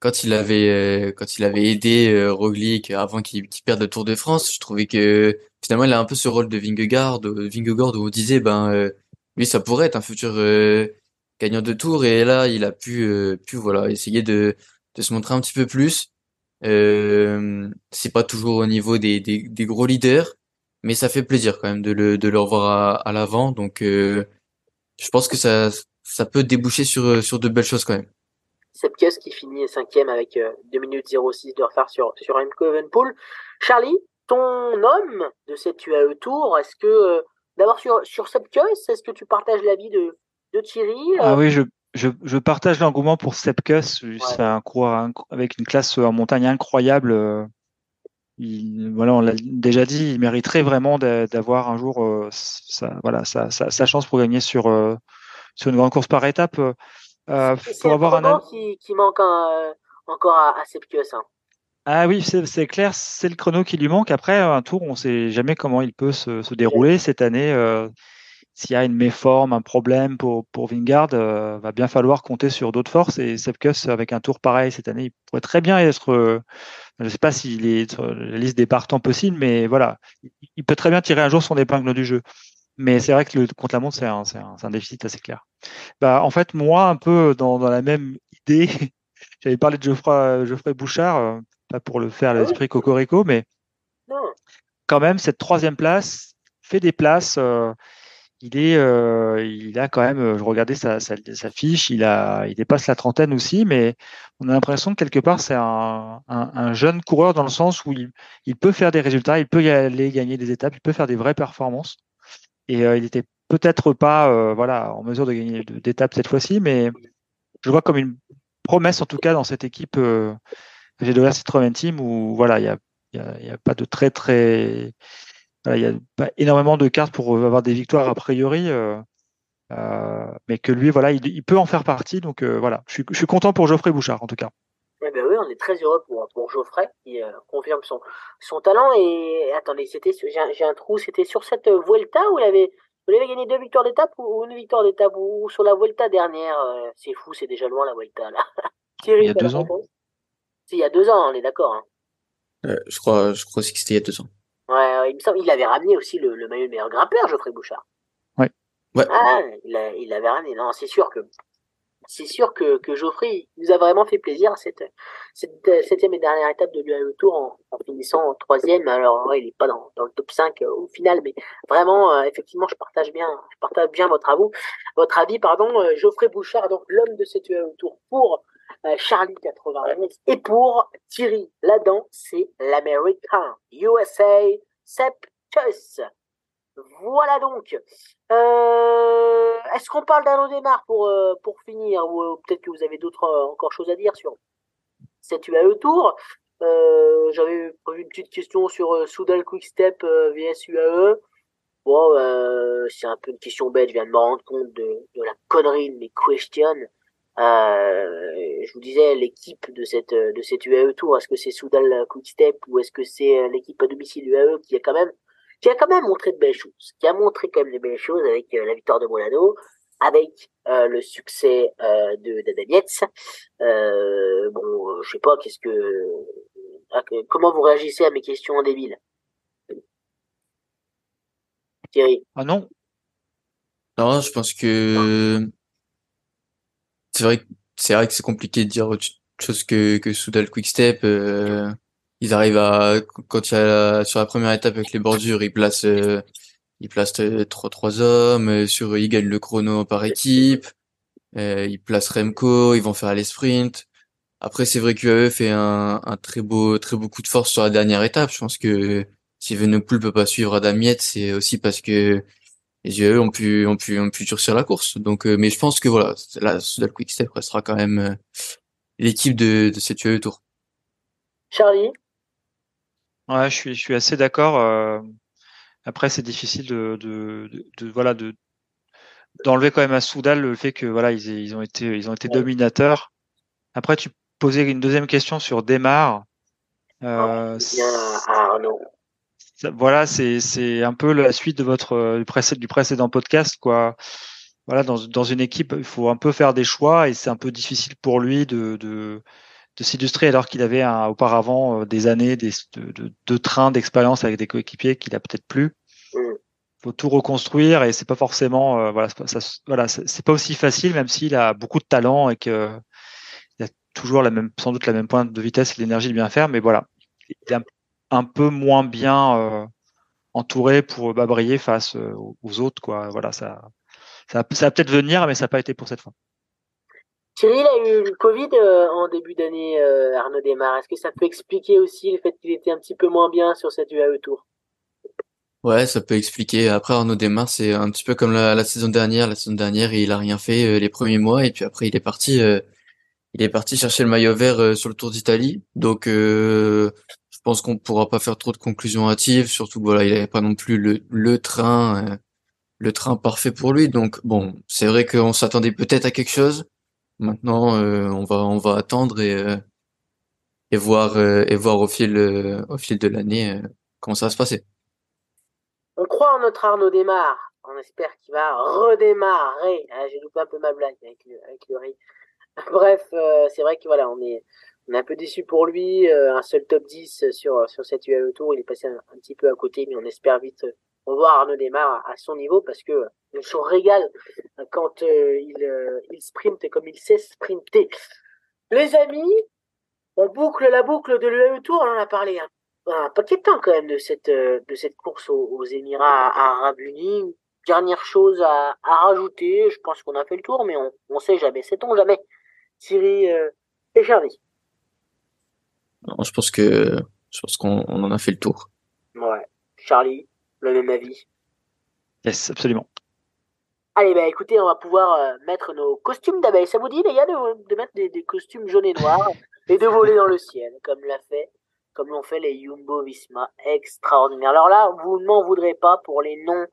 quand il avait euh, quand il avait aidé euh, Roglic avant qu'il perde le Tour de France, je trouvais que finalement il a un peu ce rôle de Vingegaard, Vingegaard où on disait ben euh, lui ça pourrait être un futur gagnant de Tour et là il a pu pu voilà essayer de de se montrer un petit peu plus. c'est pas toujours au niveau des, des, des gros leaders, mais ça fait plaisir quand même de le de le revoir à, à l'avant donc je pense que ça ça peut déboucher sur sur de belles choses quand même. Sepkus qui finit cinquième avec 2 euh, minutes 06 de retard sur, sur Remco Evenpool. Charlie, ton homme de cette UAE Tour, est-ce que, euh, d'abord sur, sur Sepkus, est-ce que tu partages l'avis de, de Thierry euh? Ah oui, je, je, je partage l'engouement pour Sepkus. C'est un avec une classe en montagne incroyable. Il, voilà, on l'a déjà dit, il mériterait vraiment d'avoir un jour sa, voilà, sa, sa, sa, chance pour gagner sur, sur une grande course par étape. Euh, pour avoir un qui, qui manque un, encore à, à Hein. Ah oui, c'est clair, c'est le chrono qui lui manque. Après, un tour, on ne sait jamais comment il peut se, se dérouler. Cette année, euh, s'il y a une méforme, un problème pour, pour Vingard, euh, va bien falloir compter sur d'autres forces. Et Sepkus, avec un tour pareil cette année, il pourrait très bien être. Euh, je ne sais pas s'il est sur la liste des partants possibles, mais voilà, il, peut très bien tirer un jour son épingle du jeu. Mais c'est vrai que le contre la montre, c'est un, un, un, déficit assez clair. Bah, en fait, moi, un peu dans, dans la même idée, j'avais parlé de Geoffrey, Geoffrey Bouchard, euh, pas pour le faire à l'esprit Cocorico, mais quand même, cette troisième place fait des places. Euh, il est, euh, il a quand même, je regardais sa, sa, sa, fiche, il a, il dépasse la trentaine aussi, mais on a l'impression que quelque part c'est un, un, un, jeune coureur dans le sens où il, il, peut faire des résultats, il peut y aller gagner des étapes, il peut faire des vraies performances. Et euh, il était peut-être pas, euh, voilà, en mesure de gagner d'étapes cette fois-ci, mais je vois comme une promesse en tout cas dans cette équipe euh, GWR Citroën Team où voilà, il y a, y, a, pas de très très il a pas énormément de cartes pour avoir des victoires a priori, mais que lui, voilà, il, peut en faire partie. Donc voilà, je suis, content pour Geoffrey Bouchard en tout cas. Eh ben oui, on est très heureux pour, pour Geoffrey qui euh, confirme son, son talent. Et attendez, c'était j'ai un, trou, c'était sur cette Vuelta où il avait, vous avez gagné deux victoires d'étape ou une victoire d'étape ou sur la Vuelta dernière. Euh, c'est fou, c'est déjà loin la Vuelta là. Thierry, il y a deux ans. il y a deux ans, on est d'accord. Hein. Euh, je crois, je crois aussi que c'était il y a deux ans. Ouais, il me semble, il avait ramené aussi le, le maillot de meilleur grimpeur, Geoffrey Bouchard. Ouais. ouais. Ah, il, a, il l'avait ramené. Non, c'est sûr que c'est sûr que, que Geoffrey nous a vraiment fait plaisir cette, cette septième et dernière étape de l'UAE Tour en, finissant en troisième. Alors il est pas dans, dans le top 5 euh, au final, mais vraiment euh, effectivement je partage bien je partage bien votre avis pardon euh, Geoffrey Bouchard donc l'homme de cette UAE Tour pour euh, Charlie 91 et pour Thierry Ladan c'est l'américain USA Sepp Kuss. Voilà donc. Euh, Est-ce qu'on parle d'un démarre pour, euh, pour finir Ou euh, peut-être que vous avez d'autres euh, encore choses à dire sur cette UAE Tour? Euh, J'avais prévu une petite question sur euh, Soudal Quickstep vs UAE. Bon, c'est un peu une question bête, je viens de me rendre compte de, la connerie de mes questions. je vous disais l'équipe de cette de cette UAE Tour, est-ce que c'est Soudal Quickstep ou est-ce que c'est l'équipe à domicile UAE qui a quand même qui a quand même montré de belles choses, qui a montré quand même de belles choses avec euh, la victoire de Molano, avec euh, le succès euh, de d'Adam Euh, bon, je sais pas, qu'est-ce ah, que, comment vous réagissez à mes questions débiles, Thierry Ah non. Non, je pense que c'est vrai, c'est vrai que c'est compliqué de dire autre chose que que Soudal Quickstep. Euh ils arrivent à quand il y a sur la première étape avec les bordures, ils placent euh, ils placent trois trois hommes euh, sur ils gagnent le chrono par équipe. Euh, ils placent Remco, ils vont faire les sprints. Après c'est vrai qu'UAE fait un, un très beau très beau coup de force sur la dernière étape. Je pense que si Venepool peut pas suivre Adam Yates, c'est aussi parce que les UAE ont pu ont pu ont pu durcir la course. Donc mais je pense que voilà, la Soudal Quickstep restera quand même l'équipe de de cette UAE Tour. Charlie? Ouais, je suis, je suis assez d'accord. Euh, après, c'est difficile de, de, de, de, voilà de d'enlever quand même à Soudal le fait que voilà ils, ils ont été ils ont été dominateurs. Après, tu posais une deuxième question sur Demar. Euh, Arnaud. Voilà, c'est c'est un peu la suite de votre du, précédent, du précédent podcast quoi. Voilà, dans dans une équipe, il faut un peu faire des choix et c'est un peu difficile pour lui de de de s'illustrer alors qu'il avait un, auparavant euh, des années des, de, de, de trains d'expérience avec des coéquipiers qu'il a peut-être plus. Mm. faut tout reconstruire et c'est pas forcément euh, voilà ça, voilà c'est pas aussi facile même s'il a beaucoup de talent et que il a toujours la même sans doute la même pointe de vitesse et l'énergie de bien faire mais voilà il est un, un peu moins bien euh, entouré pour bah, briller face euh, aux autres quoi voilà ça ça, ça va peut-être venir mais ça n'a pas été pour cette fois Thierry, il a eu le Covid euh, en début d'année, euh, Arnaud Desmar. Est-ce que ça peut expliquer aussi le fait qu'il était un petit peu moins bien sur cette UAE Tour? Ouais, ça peut expliquer. Après, Arnaud Desmar, c'est un petit peu comme la, saison dernière. La saison dernière, il a rien fait euh, les premiers mois et puis après, il est parti. Euh, il est parti chercher le maillot vert euh, sur le Tour d'Italie. Donc, je pense qu'on pourra pas faire trop de conclusions hâtives. Surtout, voilà, il avait pas non plus le, le train, le train parfait pour lui. Donc, bon, c'est vrai qu'on s'attendait peut-être à quelque chose. Maintenant, euh, on va on va attendre et euh, et voir euh, et voir au fil au fil de l'année comment ça va se passer. On croit en notre Arnaud Desmar. on espère qu'il va redémarrer. Ah, j'ai loupé un peu ma blague avec le, avec le riz. Bref, c'est vrai que voilà, on est, on est un peu déçu pour lui. Un seul top 10 sur, sur cette UAE Tour, il est passé un, petit peu à côté, mais on espère vite revoir Arnaud Démarre à, son niveau parce que il se régale quand il, il sprinte comme il sait sprinter. Les amis, on boucle la boucle de l'UAE Tour, on en a parlé un, un, paquet de temps quand même de cette, de cette course aux, Émirats Arabes Unis. Dernière chose à, à rajouter, je pense qu'on a fait le tour, mais on ne sait jamais, sait-on jamais. Thierry euh, et Charlie. Non, je pense que je pense qu'on en a fait le tour. Ouais. Charlie, le même avis. Yes, absolument. Allez, bah écoutez, on va pouvoir euh, mettre nos costumes d'abeilles. Ça vous dit, les gars, de, de mettre des, des, costumes jaunes et noirs et de voler dans le ciel, comme l'a fait, comme l'ont fait les Jumbo Visma. Extraordinaire. Alors là, vous ne m'en voudrez pas pour les noms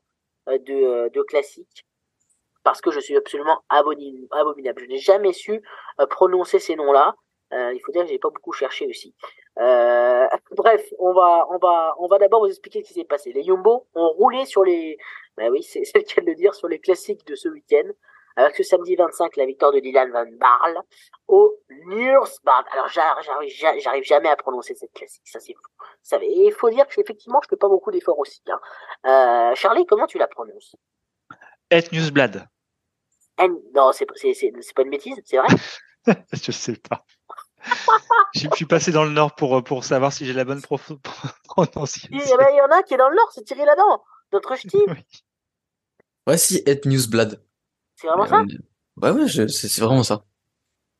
euh, de, euh, de classiques, parce que je suis absolument abominable. Je n'ai jamais su prononcer ces noms-là. Il faut dire que j'ai pas beaucoup cherché aussi. Euh, bref, on va, on va, on va d'abord vous expliquer ce qui s'est passé. Les Jumbo ont roulé sur les, bah oui, c'est le cas de le dire, sur les classiques de ce week-end avec ce samedi 25 la victoire de Dylan Van Barle au Nursbad. Alors j'arrive jamais à prononcer cette classique, ça c'est fou. Ça, il faut dire que effectivement je fais pas beaucoup d'efforts aussi. Hein. Euh, Charlie, comment tu la prononces? Et Newsblad. Non, c'est c'est pas une bêtise, c'est vrai? je sais pas. je suis passé dans le nord pour pour savoir si j'ai la bonne prononciation. Il y, en a un qui est dans le nord, c'est Thierry Ladan, notre ch'ti. oui. Ouais, si, Et Newsblad. C'est vraiment ça? Ouais, ouais, c'est vraiment ça.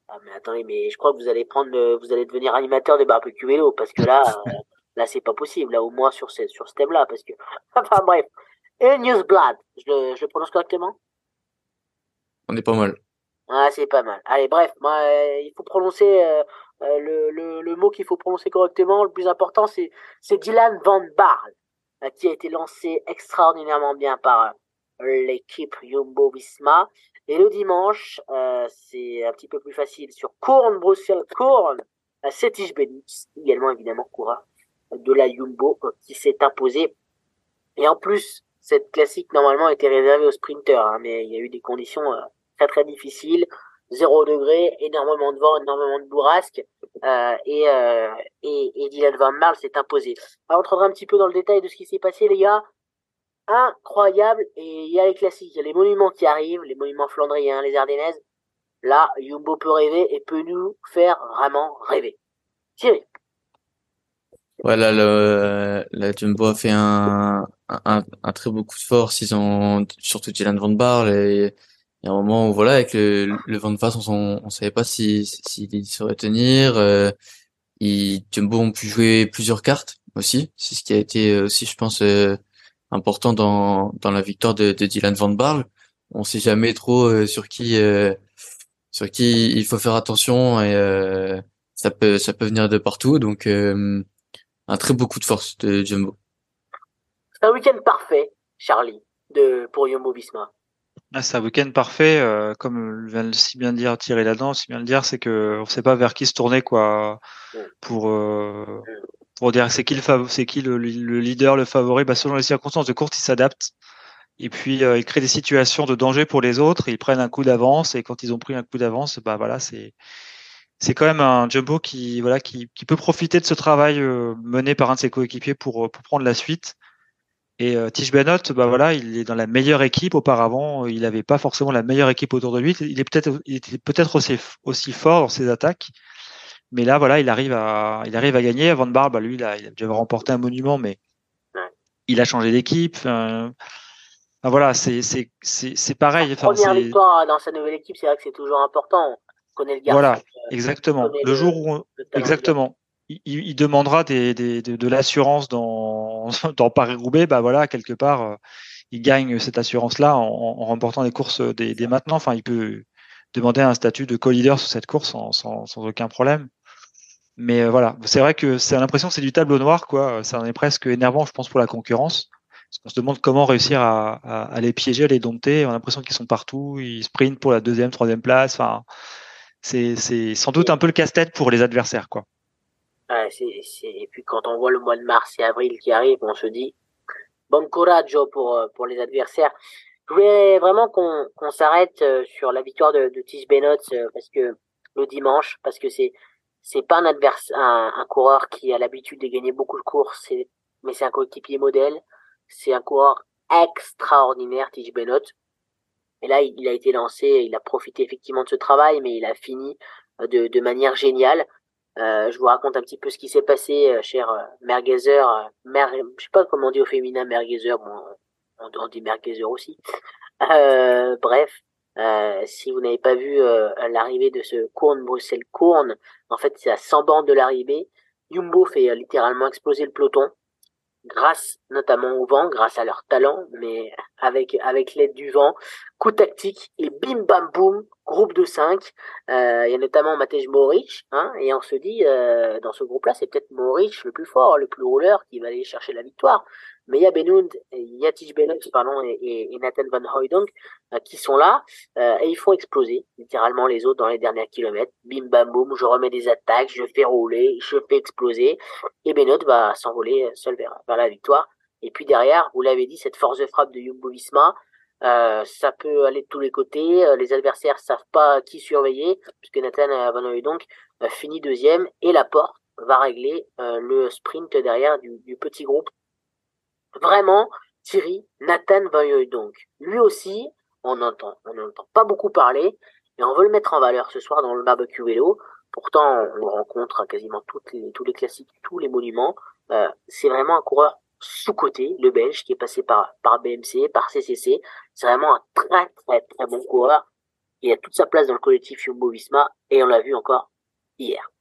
Ah, mais attendez, mais je crois que vous allez prendre, vous allez devenir animateur de barbecue vélo, parce que là, euh, là, c'est pas possible, là, au moins sur ce, sur ce thème-là, parce que, enfin, bref. Et Newsblad, je je le prononce correctement? On est pas mal. Ah, c'est pas mal. Allez, bref, euh, il faut prononcer euh, le, le, le, mot qu'il faut prononcer correctement. Le plus important, c'est c'est Dylan Van Barl, qui a été lancé extraordinairement bien par l'équipe Jumbo Visma. Et le dimanche, euh, c'est un petit peu plus facile sur Korn, Bruxelles, Korn, Setich Benitz, également évidemment Koura de la Jumbo euh, qui s'est imposé. Et en plus, cette classique normalement était réservée aux sprinters, hein, mais il y a eu des conditions euh, très très difficiles. Zéro degré, énormément de vent, énormément de bourrasque, euh, et, euh, et, et Dylan Van Marl s'est imposé. Alors, on entrera un petit peu dans le détail de ce qui s'est passé, les gars incroyable. Et il y a les classiques, il y a les monuments qui arrivent, les monuments flandriens, les Ardennaises. Là, Jumbo peut rêver et peut nous faire vraiment rêver. Thierry. Voilà, le, la Jumbo a fait un, un, un, très beau coup de force. Ils ont surtout Dylan Van Barle et il y a un moment où voilà avec le, le vent de face, on, on savait pas si s'il si, saurait tenir. Euh, ils, Jumbo ont pu jouer plusieurs cartes aussi. C'est ce qui a été aussi, je pense, euh, important dans, dans la victoire de, de Dylan Van Barle. On sait jamais trop euh, sur qui euh, sur qui il faut faire attention et euh, ça peut ça peut venir de partout. Donc un très beau coup de force de Jumbo. C'est un week-end parfait, Charlie, de pour Jumbo Visma. Ah, c'est un week-end parfait, comme vient si bien dire Thierry là-dedans, si bien le dire, c'est que on sait pas vers qui se tourner quoi pour mm pour dire c'est qui le c'est qui le, le, leader, le favori, bah, selon les circonstances de course, ils s'adaptent. Et puis euh, ils créent des situations de danger pour les autres, ils prennent un coup d'avance et quand ils ont pris un coup d'avance, bah voilà, c'est c'est quand même un jumbo qui voilà qui, qui peut profiter de ce travail euh, mené par un de ses coéquipiers pour pour prendre la suite. Et euh, Tish Benot, bah voilà, il est dans la meilleure équipe. Auparavant, il n'avait pas forcément la meilleure équipe autour de lui. Il est peut-être, il était peut-être aussi aussi fort dans ses attaques. Mais là, voilà, il arrive à, il arrive à gagner. Van Barle, bah, lui, il a, il a déjà remporté un monument, mais il a changé d'équipe. Enfin, voilà, c'est, c'est, c'est, c'est pareil. Enfin, première victoire dans sa nouvelle équipe, c'est vrai que c'est toujours important. On connaît le gars. Voilà, exactement. Le, jour où, exactement. Il, demandera des, de, l'assurance dans, dans Paris-Roubaix, bah voilà, quelque part, euh, il gagne cette assurance-là en, en remportant les courses des, des maintenant. Enfin, il peut demander un statut de co-leader sur cette course sans, aucun problème. Mais euh, voilà, c'est vrai que c'est l'impression que c'est du tableau noir, quoi. Ça en est presque énervant, je pense, pour la concurrence. Parce qu'on se demande comment réussir à, à, les piéger, à les dompter. On a l'impression qu'ils sont partout, ils sprintent pour la deuxième, troisième place. Enfin, c'est sans doute un peu le casse-tête pour les adversaires, quoi. Ouais, c'est, c'est... Et puis quand on voit le mois de mars et avril qui arrivent, on se dit, bon coraggio pour, pour les adversaires. Je voulais vraiment qu'on qu'on s'arrête sur la victoire de, de Tige Benot parce que le dimanche, parce que c'est c'est pas un adversaire, un, un, coureur qui a l'habitude de gagner beaucoup de courses, mais c'est un coéquipier modèle. C'est un coureur extraordinaire, Tige Benot. Et là, il a été lancé, il a profité effectivement de ce travail, mais il a fini euh, de, de manière géniale. Euh, je vous raconte un petit peu ce qui s'est passé, euh, cher euh, Mergezer. Mer, je sais pas comment on dit au féminin Mergezer, bon, on, on dit Mergezer aussi. bref, si vous n'avez pas vu l'arrivée de ce Courne Bruxelles Courne, en fait c'est à 100 bandes de l'arrivée. Jumbo fait littéralement exploser le peloton grâce notamment au vent, grâce à leur talent, mais avec avec l'aide du vent, coup tactique et bim bam boum, groupe de 5. Euh, il y a notamment Matej Moric, hein, et on se dit euh, dans ce groupe-là, c'est peut-être Moric le plus fort, le plus rouleur qui va aller chercher la victoire. Mais il y a Benoud, Yatich pardon, et, et, Nathan Van Hooydonk euh, qui sont là euh, et ils font exploser littéralement les autres dans les derniers kilomètres. Bim bam boum, je remets des attaques, je fais rouler, je fais exploser et Benoud va s'envoler seul vers, vers la victoire. Et puis derrière, vous l'avez dit, cette force de frappe de Jumbo Visma, euh, ça peut aller de tous les côtés. les adversaires savent pas qui surveiller, puisque Nathan Van Hooydonk finit deuxième et la porte va régler le sprint derrière du, du petit groupe vraiment Thierry Nathan Van donc. Lui aussi, on entend, on n'entend pas beaucoup parler, et on veut le mettre en valeur ce soir dans le barbecue vélo. Pourtant, on le rencontre à quasiment toutes les, tous les classiques, tous les monuments. Euh, c'est vraiment un coureur sous-côté, le Belge, qui est passé par, par BMC, par CCC. C'est vraiment un très, très, très bon coureur. Il a toute sa place dans le collectif Jumbo-Visma, et on l'a vu encore hier.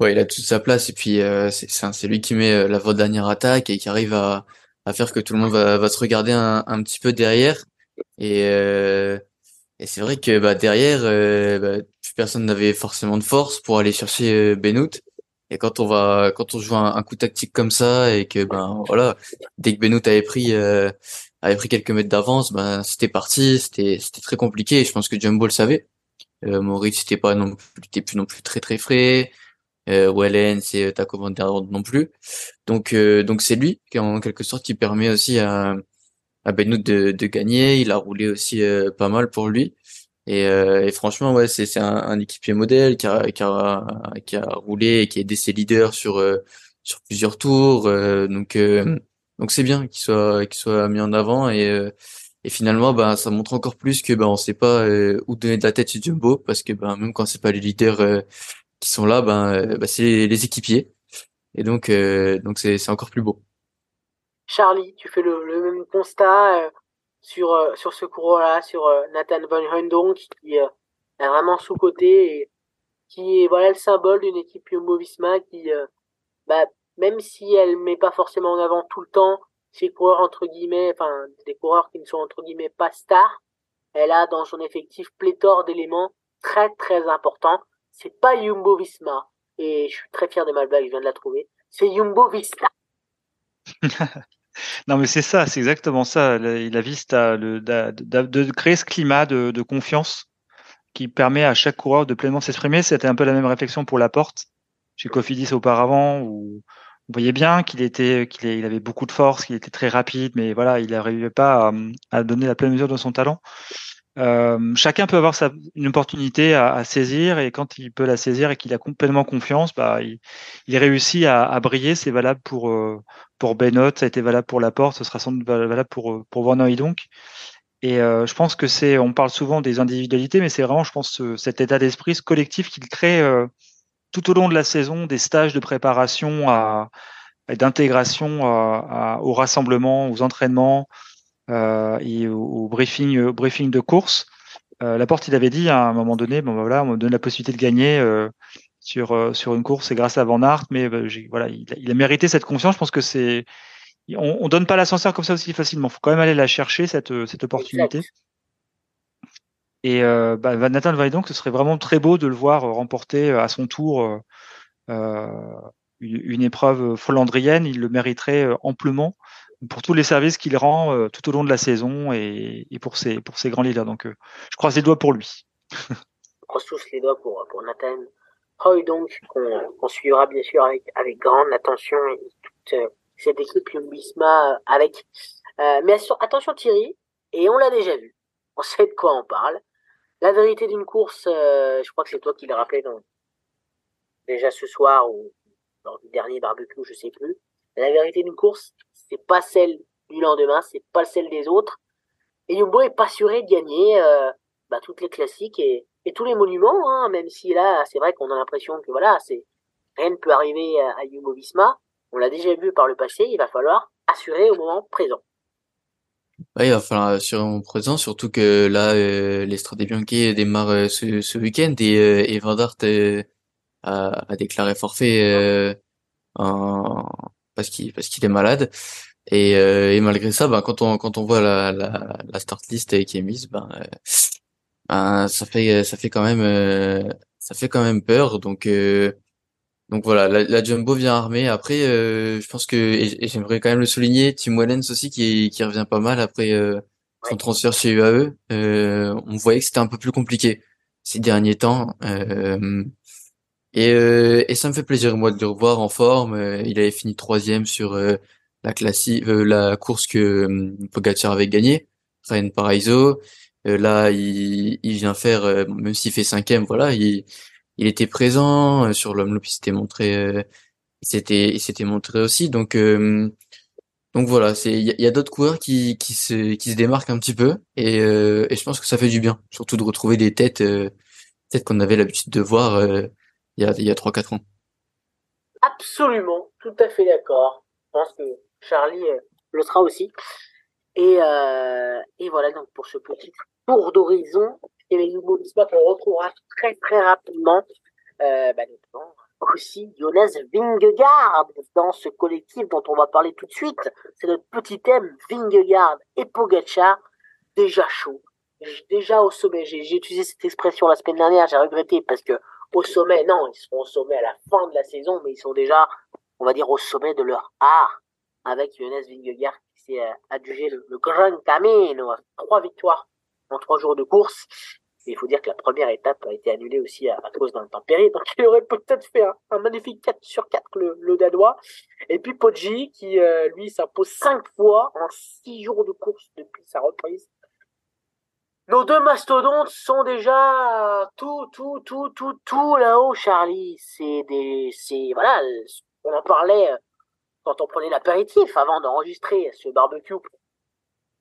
Ouais, il a toute sa place et puis euh, c'est lui qui met euh, la dernière attaque et qui arrive à, à faire que tout le monde va, va se regarder un, un petit peu derrière. Et, euh, et c'est vrai que bah, derrière, euh, bah, personne n'avait forcément de force pour aller chercher euh, Benoît. Et quand on va, quand on joue un, coup tactique comme ça et que ben voilà, dès que Benoît avait pris euh, avait pris quelques mètres d'avance, ben c'était parti, c'était c'était très compliqué. Et je pense que Jumbo le savait. Euh, Maurice c'était pas non plus, plus non plus très très frais euh, Wellen, c'est euh, Taco Van non plus. Donc euh, donc c'est lui qui en quelque sorte qui permet aussi à à Benoît de, de gagner. Il a roulé aussi euh, pas mal pour lui. Et, et franchement ouais c'est c'est un, un, équipier modèle qui a, qui a qui a roulé et qui a aidé ses leaders sur sur plusieurs tours. donc donc c'est bien qu'il soit qu'il soit mis en avant et et finalement, ben, ça montre encore plus que ben, on sait pas où donner de la tête sur Jumbo parce que ben, même quand c'est pas les leaders qui sont là, ben, euh, ben c'est les équipiers. Et donc, euh, donc c'est, c'est encore plus beau. Charlie, tu fais le, le même constat euh, sur sur ce coureur-là, sur Nathan Van Huyndonk, qui est vraiment sous côté et qui est voilà le symbole d'une équipe Jumbo-Visma qui, bah, même si elle met pas forcément en avant tout le temps ses coureurs entre guillemets, enfin des coureurs qui ne sont entre guillemets pas stars, elle a dans son effectif pléthore d'éléments très très importants c'est pas Jumbo Visma. Et je suis très fier de ma blague, je viens de la trouver. C'est Jumbo Visma. non, mais c'est ça, c'est exactement ça. Il a Vista de, créer ce climat de, confiance qui permet à chaque coureur de pleinement s'exprimer. C'était un peu la même réflexion pour Laporte chez Cofidis auparavant, où on voyait bien qu'il était, qu'il il avait beaucoup de force, qu'il était très rapide, mais voilà, il n'arrivait pas à, donner la pleine mesure de son talent. Euh, chacun peut avoir sa, une opportunité à, à, saisir et quand il peut la saisir et qu'il a complètement confiance, bah, il, il réussit à, à briller. C'est valable pour euh, pour Benot, ça a été valable pour Laporte, ce sera sans doute valable pour euh, pour Van donc. Et euh, je pense que c'est, on parle souvent des individualités, mais c'est vraiment, je pense, cet état d'esprit, ce collectif qu'il crée tout au long de la saison, des stages de préparation à, d'intégration au rassemblement, aux entraînements, et au, briefing, au briefing de course. Euh, Laporte, il avait dit à un moment donné, bon bah, voilà, on me donne la possibilité de gagner euh, sur sur une course, c'est grâce à Van Aert, mais bah, voilà, il, il, a mérité cette confiance. Je pense que c'est on, on donne pas l'ascenseur comme ça aussi facilement. Faut quand même aller la chercher cette cette opportunité. Et euh, bah, Nathan donc ce serait vraiment très beau de le voir remporter à son tour euh, une, une, épreuve flandrienne. Il le mériterait amplement pour tous les services qu'il rend euh, tout au long de la saison et, pour ses grands leaders. Donc, euh, je croise les doigts pour lui. on croise tous les doigts pour pour Nathan Hoy donc qu'on suivra bien sûr avec grande attention et toute cette équipe Jumbo-Visma avec. mais attention Thierry, et on l'a déjà vu. On sait de quoi on parle. La vérité d'une course, je crois que c'est toi qui l'as rappelé déjà ce soir ou lors du dernier barbecue, je sais plus. La vérité d'une course, c'est pas celle du lendemain, c'est pas celle des autres. Et Jumbo est pas assuré de gagner euh, bah, toutes les classiques et, et tous les monuments, hein, même si là, c'est vrai qu'on a l'impression que voilà, c'est rien ne peut arriver à, Jumbo Visma. On l'a déjà vu par le passé, il va falloir assurer au moment présent. Ouais, il va falloir assurer au moment présent, surtout que là, euh, les Strade Bianchi démarrent euh, ce, ce week-end et, euh, Dart a, a déclaré forfait en, parce qu'il parce qu'il est malade. Et, euh, et malgré ça, ben, quand on quand on voit la, la, la start list qui est mise, ben, euh, ben ça fait ça fait quand même euh, ça fait quand même peur. Donc donc voilà, la, la, jumbo vient armée. Après, je pense que et, j'aimerais quand même le souligner, Tim Wellens aussi qui qui revient pas mal après son transfert chez UAE. on voyait que c'était un peu plus compliqué ces derniers temps. Et, et ça me fait plaisir moi de le revoir en forme. il avait fini troisième sur la classique, euh, la course que euh, Pogacar avait gagnée, Ryan Paraiso. Euh, là, il, il vient faire, même s'il fait cinquième, voilà, il, il était présent sur l'homme il s'était montré, il s'était, il s'était montré aussi. Donc, donc voilà, c'est, il y a, d'autres coureurs qui, qui se, qui se démarquent un petit peu, et, et je pense que ça fait du bien, surtout de retrouver des têtes, têtes qu'on avait l'habitude de voir il y a, il y a trois, quatre ans. Absolument, tout à fait d'accord. Je pense que Charlie euh, le sera aussi. Et, euh, et voilà donc pour ce petit tour d'horizon et les nouveaux qu'on retrouvera très très rapidement. Euh, bah, aussi Jonas Vingegaard dans ce collectif dont on va parler tout de suite. C'est notre petit thème Vingegaard et Pogacar déjà chaud, déjà au sommet. J'ai utilisé cette expression la semaine dernière, j'ai regretté parce que au sommet, non, ils seront au sommet à la fin de la saison, mais ils sont déjà, on va dire, au sommet de leur art avec Jonas Vingegaard qui s'est euh, adjugé le, le Grand Camino, trois victoires en trois jours de course. Il faut dire que la première étape a été annulée aussi à, cause d'un tempéré, donc il aurait peut-être fait un, magnifique 4 sur 4 le, le Danois. Et puis Poggi qui euh, lui s'impose cinq fois en six jours de course depuis sa reprise. Nos deux mastodontes sont déjà tout, tout, tout, tout, tout là-haut, Charlie. C'est des, c'est voilà, on en parlait quand on prenait l'apéritif avant d'enregistrer ce barbecue,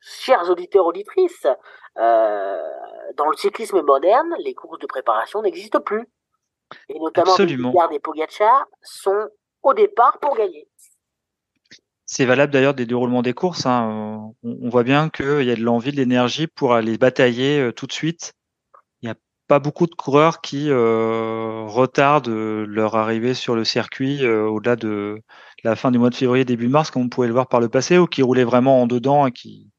chers auditeurs auditrices, euh, dans le cyclisme moderne, les courses de préparation n'existent plus. Et notamment Absolument. les des Pogacar sont au départ pour gagner. C'est valable d'ailleurs des déroulements des courses. Hein. On, voit bien qu'il y a de l'envie, de l'énergie pour aller batailler euh, tout de suite. Il n'y a pas beaucoup de coureurs qui euh, retardent leur arrivée sur le circuit au-delà de la fin du mois de février, début mars, comme on pouvait le voir par le passé, ou qui roulait vraiment en dedans et qui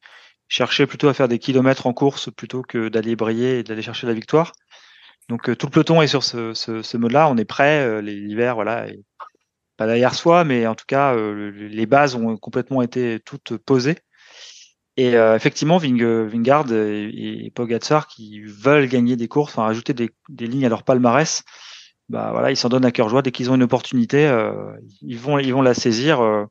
cherchait plutôt à faire des kilomètres en course plutôt que d'aller briller et d'aller chercher la victoire. Donc euh, tout le peloton est sur ce, ce, mode-là, on est prêt, euh, l'hiver, voilà, pas derrière soi, mais en tout cas, euh, les bases ont complètement été toutes posées. Et effectivement, Ving, Vingard et, et, Pogacar qui veulent gagner des courses, enfin ajouter des, des lignes à leur palmarès, bah voilà, ils s'en donnent à cœur joie. Dès qu'ils ont une opportunité, euh, ils vont ils vont la saisir. Euh,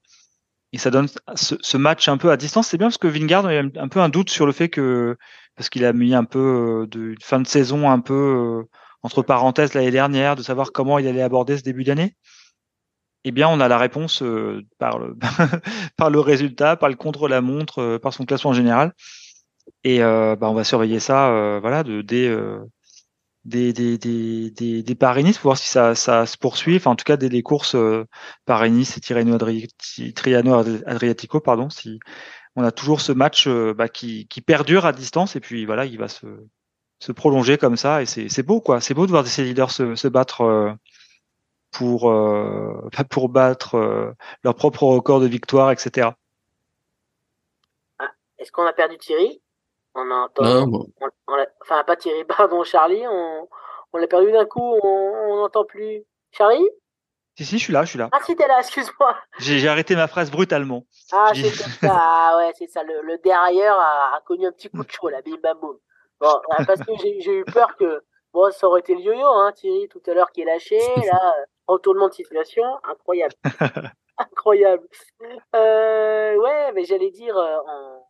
et ça donne ce, ce, match un peu à distance. C'est bien parce que Vingard a un peu un doute sur le fait que parce qu'il a mis un peu euh, de une fin de saison un peu euh, entre parenthèses l'année dernière, de savoir comment il allait aborder ce début d'année. Eh bien, on a la réponse par le par le résultat, par le contre-la-montre, par son classement général. Et bah, on va surveiller ça, voilà, de dès des, des, des, des, des Paris-Nice pour voir si ça, ça se poursuit. Enfin, en tout cas, des, des courses euh, et Tirreno Adriatico, pardon. Si on a toujours ce match euh, bah, qui, qui perdure à distance et puis voilà, il va se, se prolonger comme ça et c'est beau quoi. C'est beau de voir ces leaders se, se battre euh, pour euh, pour battre euh, leur propre record de victoire, etc. Ah, Est-ce qu'on a perdu Thierry? On entend. enfin, pas Thierry, pardon, Charlie. On, on l'a perdu d'un coup. On n'entend plus. Charlie? Si, si, je suis là, je suis là. Ah, si, t'es là, excuse-moi. J'ai arrêté ma phrase brutalement. Ah, c'est ça. Ah, ouais, c'est ça. Le, le derrière a, connu un petit coup de chaud, là, bim bam boum. Bon, parce que j'ai eu peur que. Bon, ça aurait été le yo-yo, hein, Thierry, tout à l'heure qui est lâché. Là, retournement de situation, incroyable. Incroyable. Euh, ouais, mais j'allais dire, on,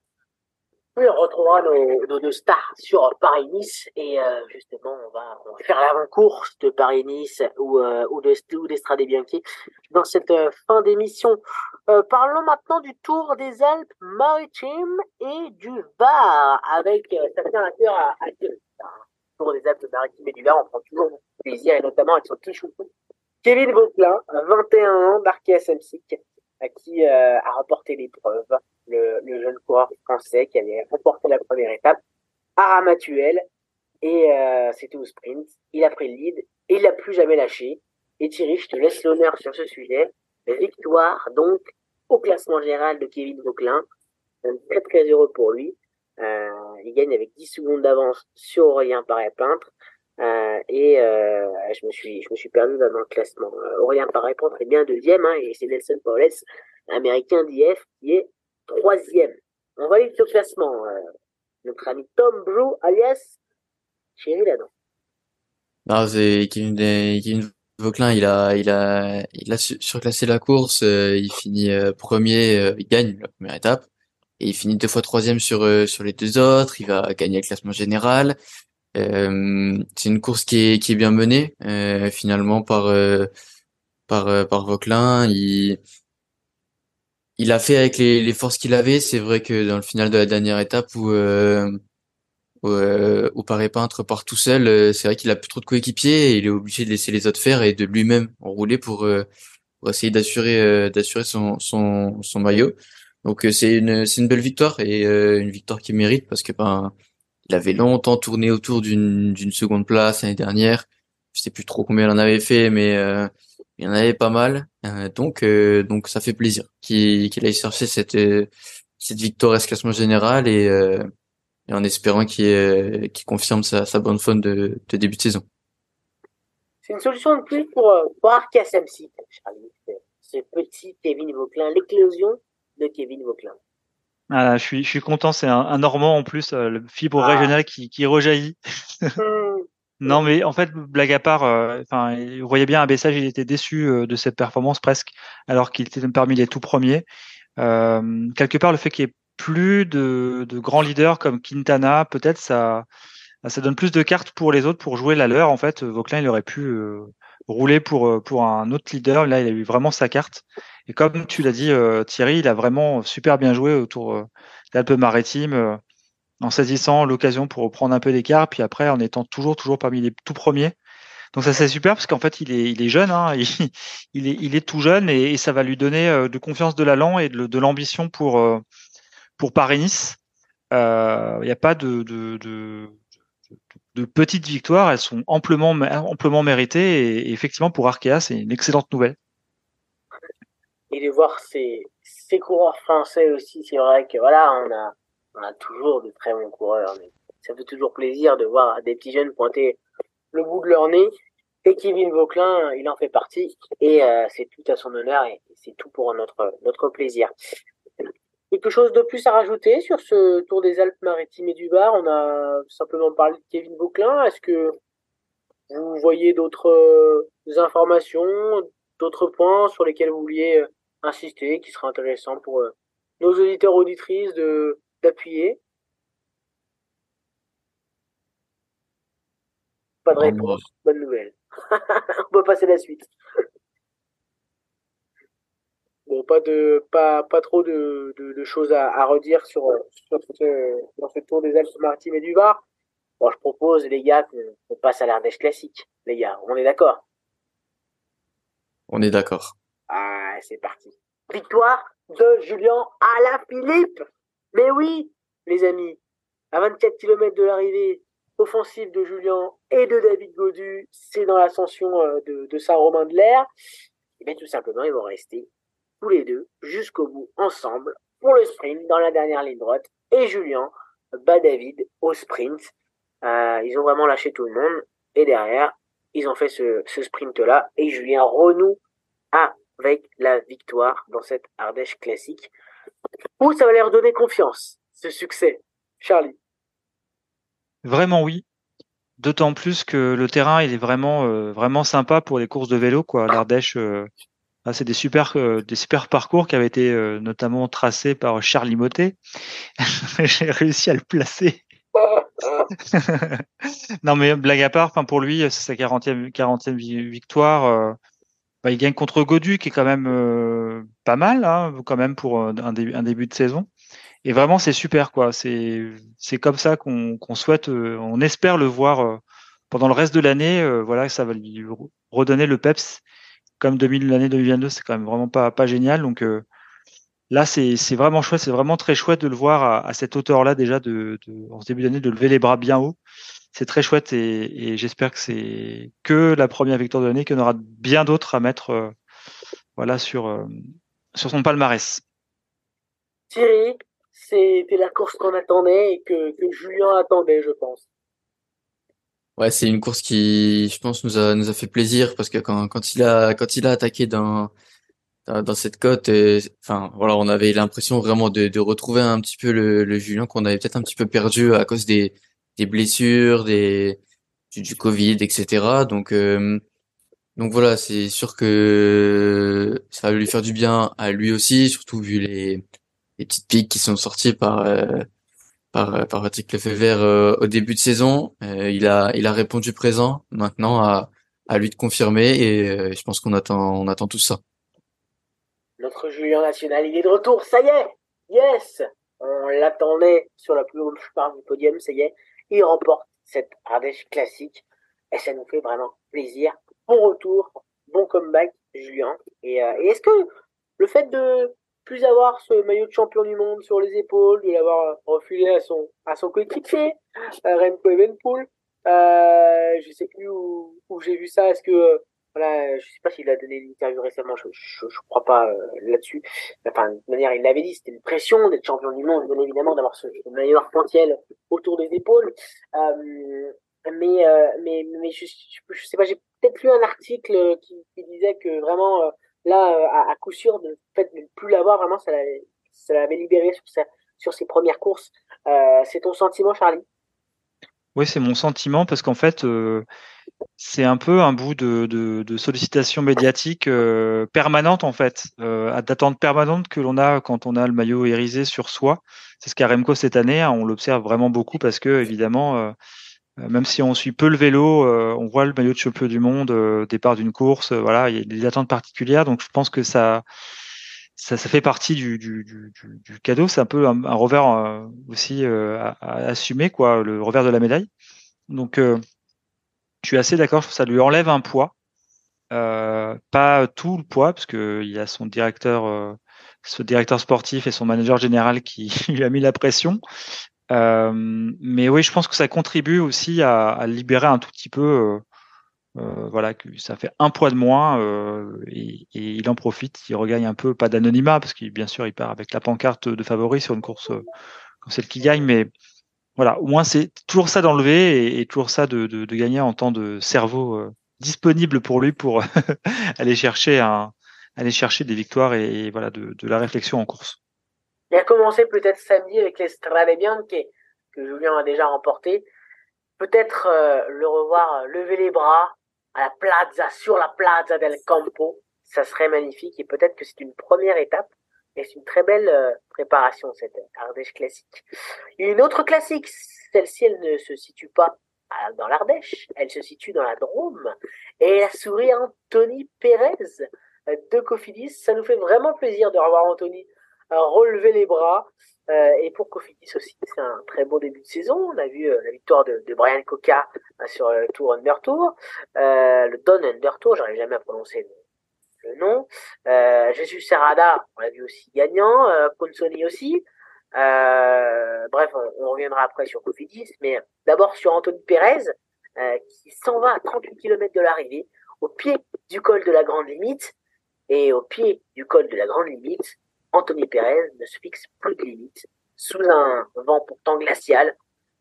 oui, on retrouvera nos, nos, stars sur Paris-Nice et justement, on va, on va faire l'avant-course de Paris-Nice ou, ou de ou d'Estrade Bianchi dans cette fin d'émission. parlons maintenant du Tour des Alpes-Maritimes et du Var avec ça tient à cœur à, à, Tour des Alpes-Maritimes et du Var. On prend toujours plaisir et notamment avec son petit chouchou Kevin Vauquelin, 21 ans, à Samsic, à qui euh, a remporté l'épreuve, le, jeune coureur français qui avait remporté la première étape à Ramatuel. Et euh, c'était au sprint. Il a pris le lead et il n'a plus jamais lâché. Et Thierry, je te laisse l'honneur sur ce sujet. Victoire, donc, au classement général de Kevin Vauquelin. Très très heureux pour lui. Euh, il gagne avec 10 secondes d'avance sur Aurélien Paré-Peintre. Euh, et euh, je me suis je me suis perdu dans le classement. Euh, Aurélien Paré-Peintre est bien deuxième hein, et c'est Nelson Paulès, américain d'IF, qui est troisième. On va lire ce classement. Euh, notre ami Tom Brew, alias Chéri Ladon. Non, c'est Kevin, Kevin Vauclin, il a, il a, il a surclassé la course. il finit premier, il gagne la première étape et il finit deux fois troisième sur sur les deux autres. Il va gagner le classement général. Euh, c'est une course qui est, qui est bien menée euh, finalement par euh, par par Vauclin. Il il a fait avec les, les forces qu'il avait. C'est vrai que dans le final de la dernière étape où où, où Paré Peintre part tout seul, c'est vrai qu'il a plus trop de coéquipiers et il est obligé de laisser les autres faire et de lui-même enrouler pour, pour essayer d'assurer d'assurer son, son son maillot. Donc c'est une c'est une belle victoire et une victoire qui mérite parce que ben il avait longtemps tourné autour d'une seconde place l'année dernière. Je sais plus trop combien il en avait fait, mais euh, il y en avait pas mal. Euh, donc euh, donc ça fait plaisir qu'il qu'il aille chercher cette cette victoire à ce classement général et, et en espérant qu'il qu'il confirme sa, sa bonne forme de, de début de saison. C'est une solution de plus pour, pour Arca Charlie. Ce petit Kevin Vauclin, l'éclosion de Kevin Vauclin. Ah, je suis, je suis content. C'est un, un, Normand en plus, euh, le fibre ah. régional qui, qui rejaillit. non, mais en fait, blague à part, euh, enfin, vous voyez bien, Abessage, il était déçu euh, de cette performance presque, alors qu'il était parmi les tout premiers. quelque part, le fait qu'il n'y ait plus de, de, grands leaders comme Quintana, peut-être ça, ça donne plus de cartes pour les autres pour jouer la leur. En fait, Vauclin, il aurait pu rouler pour pour un autre leader. Là, il a eu vraiment sa carte. Et comme tu l'as dit, euh, Thierry, il a vraiment super bien joué autour euh, d'Alpes-Maritimes, euh, en saisissant l'occasion pour prendre un peu d'écart, puis après en étant toujours, toujours parmi les tout premiers. Donc ça c'est super parce qu'en fait il est, il est jeune, hein, il, est, il est tout jeune et, ça va lui donner de confiance de l'allant et de, de l'ambition pour pour Paris-Nice. Il n'y a pas de, de, de, de, petites victoires, elles sont amplement amplement méritées et, effectivement pour Arkea c'est une excellente nouvelle et de voir ces, ces coureurs français aussi, c'est vrai que voilà, on a, on a toujours de très bons coureurs, mais ça fait toujours plaisir de voir des petits jeunes pointer le bout de leur nez. Et Kevin Vauclin, il en fait partie, et euh, c'est tout à son honneur, et c'est tout pour notre, notre plaisir. Quelque chose de plus à rajouter sur ce Tour des Alpes-Maritimes et du Var? On a simplement parlé de Kevin Vauclin. Est-ce que vous voyez d'autres euh, informations, d'autres points sur lesquels vous vouliez euh, insister, qui sera intéressant pour euh, nos auditeurs auditrices de d'appuyer? Pas de réponse, bonne nouvelle. On peut passer à la suite. Bon, pas de pas pas trop de, de, choses à, à, redire sur, sur ce, dans ce tour des Alpes-Maritimes et du Var. Bon, je propose les gars qu'on passe à l'Ardèche classique, les gars. On est d'accord? On est d'accord. Ah, c'est parti. Victoire de Julien Alaphilippe. Mais oui, les amis, à 24 km de l'arrivée, offensive de Julien et de David Godu, c'est dans l'ascension euh, de, Saint-Romain de l'Air. Et bien tout simplement, ils vont rester tous les deux jusqu'au bout ensemble pour le sprint dans la dernière ligne droite. Et Julien bat David au sprint. Euh, ils ont vraiment lâché tout le monde. Et derrière, ils ont fait ce, sprint-là. Et Julien renoue avec la victoire dans cette Ardèche classique. Ou ça va leur donner confiance, ce succès, Charlie Vraiment oui. D'autant plus que le terrain il est vraiment euh, vraiment sympa pour les courses de vélo quoi. L'Ardèche, euh, Ah, c'est des super, euh, des parcours qui avaient été euh, notamment tracés par Charlie Motet. J'ai réussi à le placer. non, mais blague à part, pour lui, c'est sa 40e, 40e victoire. Euh, bah, il gagne contre Godu, qui est quand même pas mal, hein, quand même pour un, un, début de saison. Et vraiment, c'est super, quoi. C'est, comme ça qu'on, qu'on souhaite, on espère le voir pendant le reste de l'année. voilà, ça va lui redonner le peps comme 2000, l'année 2022, c'est quand même vraiment pas, génial. Donc euh, là, c'est vraiment chouette, c'est vraiment très chouette de le voir à, cette hauteur-là déjà, de, en ce début d'année, de lever les bras bien haut. C'est très chouette et, j'espère que c'est que la première victoire de l'année, qu'il y en aura bien d'autres à mettre euh, voilà, sur, euh, sur son palmarès. Thierry, c'était la course qu'on attendait et que Julien attendait, je pense. Ouais, c'est une course qui, je pense, nous a nous a fait plaisir parce que quand quand il a quand il a attaqué dans dans, cette côte, enfin voilà, on avait l'impression vraiment de, de retrouver un petit peu le, le Julien qu'on avait peut-être un petit peu perdu à cause des des blessures, des du, du Covid, etc. Donc euh, donc voilà, c'est sûr que ça va lui faire du bien à lui aussi, surtout vu les les petites piques qui sont sorties par euh, par, euh, par Patrick Lefebvre euh, au début de saison. Euh, il a il a répondu présent. Maintenant à à lui de confirmer et je pense qu'on attend on attend tout ça. Notre Julien National, il est de retour, ça y est, yes, on l'attendait sur la plus haute part du podium, ça y est, il remporte cette Ardèche classique et ça nous fait vraiment plaisir. Bon retour, bon comeback, Julien. Et, et est-ce que le fait de plus avoir ce maillot de champion du monde sur les épaules, de l'avoir refilé à son, à son coéquipier, Remco Evenpool. Euh, je sais plus où, où j'ai vu ça. Est-ce que, voilà, je sais pas s'il a donné une interview récemment, je, je, crois pas euh, là-dessus. Enfin, de manière, il l'avait dit, c'était une pression d'être champion du monde, bien évidemment, d'avoir ce, maillot arc-en-ciel autour des épaules. Euh, mais, euh, mais, mais je, je, sais pas, j'ai peut-être lu un article qui, qui disait que vraiment, euh, là, euh, à, coup sûr, le fait de ne plus l'avoir, vraiment, ça l'avait libéré sur, ses premières courses. Euh, c'est ton sentiment, Charlie? Oui, c'est mon sentiment parce qu'en fait, euh, c'est un peu un bout de, de, sollicitation médiatique permanente, en fait, d'attente permanente que l'on a quand on a le maillot hérisé sur soi. C'est ce qu'a Remco cette année. Hein, on l'observe vraiment beaucoup parce que, évidemment, même si on suit peu le vélo, euh, on voit le maillot de champion du monde euh, départ d'une course. voilà, il y a des attentes particulières, donc je pense que ça, ça, fait partie du, cadeau. C'est un peu un, revers aussi à, assumer, quoi, le revers de la médaille. Donc, je suis assez d'accord. Ça lui enlève un poids, pas tout le poids, parce que il y a son directeur, ce directeur sportif et son manager général qui lui a mis la pression. Euh, mais oui, je pense que ça contribue aussi à, à libérer un tout petit peu. Euh, euh, voilà, que ça fait un poids de moins et, il en profite, il regagne un peu, pas d'anonymat, parce qu'il bien sûr il part avec la pancarte de favori sur une course euh, comme celle qui gagne, mais voilà, au moins c'est toujours ça d'enlever et, toujours ça de, gagner en temps de cerveau disponible pour lui pour aller chercher un, aller chercher des victoires et, et voilà de, de la réflexion en course. Il a commencé peut-être samedi avec les Strade Bianche que Julien a déjà remporté. Peut-être euh, le revoir euh, lever les bras à la plaza, sur la plaza del Campo. Ça serait magnifique et peut-être que c'est une première étape et c'est une très belle euh, préparation cette Ardèche classique. Une autre classique, celle-ci elle ne se situe pas dans l'Ardèche, elle se situe dans la Drôme et la souris Anthony Pérez de Cofidis. Ça nous fait vraiment plaisir de revoir Anthony relever les bras. Euh, et pour Cofidis aussi, c'est un très bon début de saison. On a vu euh, la victoire de, Brian Coca euh, sur le Tour Under Tour, le Don Under Tour, j'arrive jamais à prononcer le, nom. Jésus Serrada, on l'a vu aussi gagnant, Consoni aussi. bref, on, reviendra après sur Cofidis, mais d'abord sur Anthony Pérez, qui s'en va à 38 km de l'arrivée, au pied du col de la Grande Limite, et au pied du col de la Grande Limite, Anthony Perez ne se fixe plus de limites sous un vent pourtant glacial.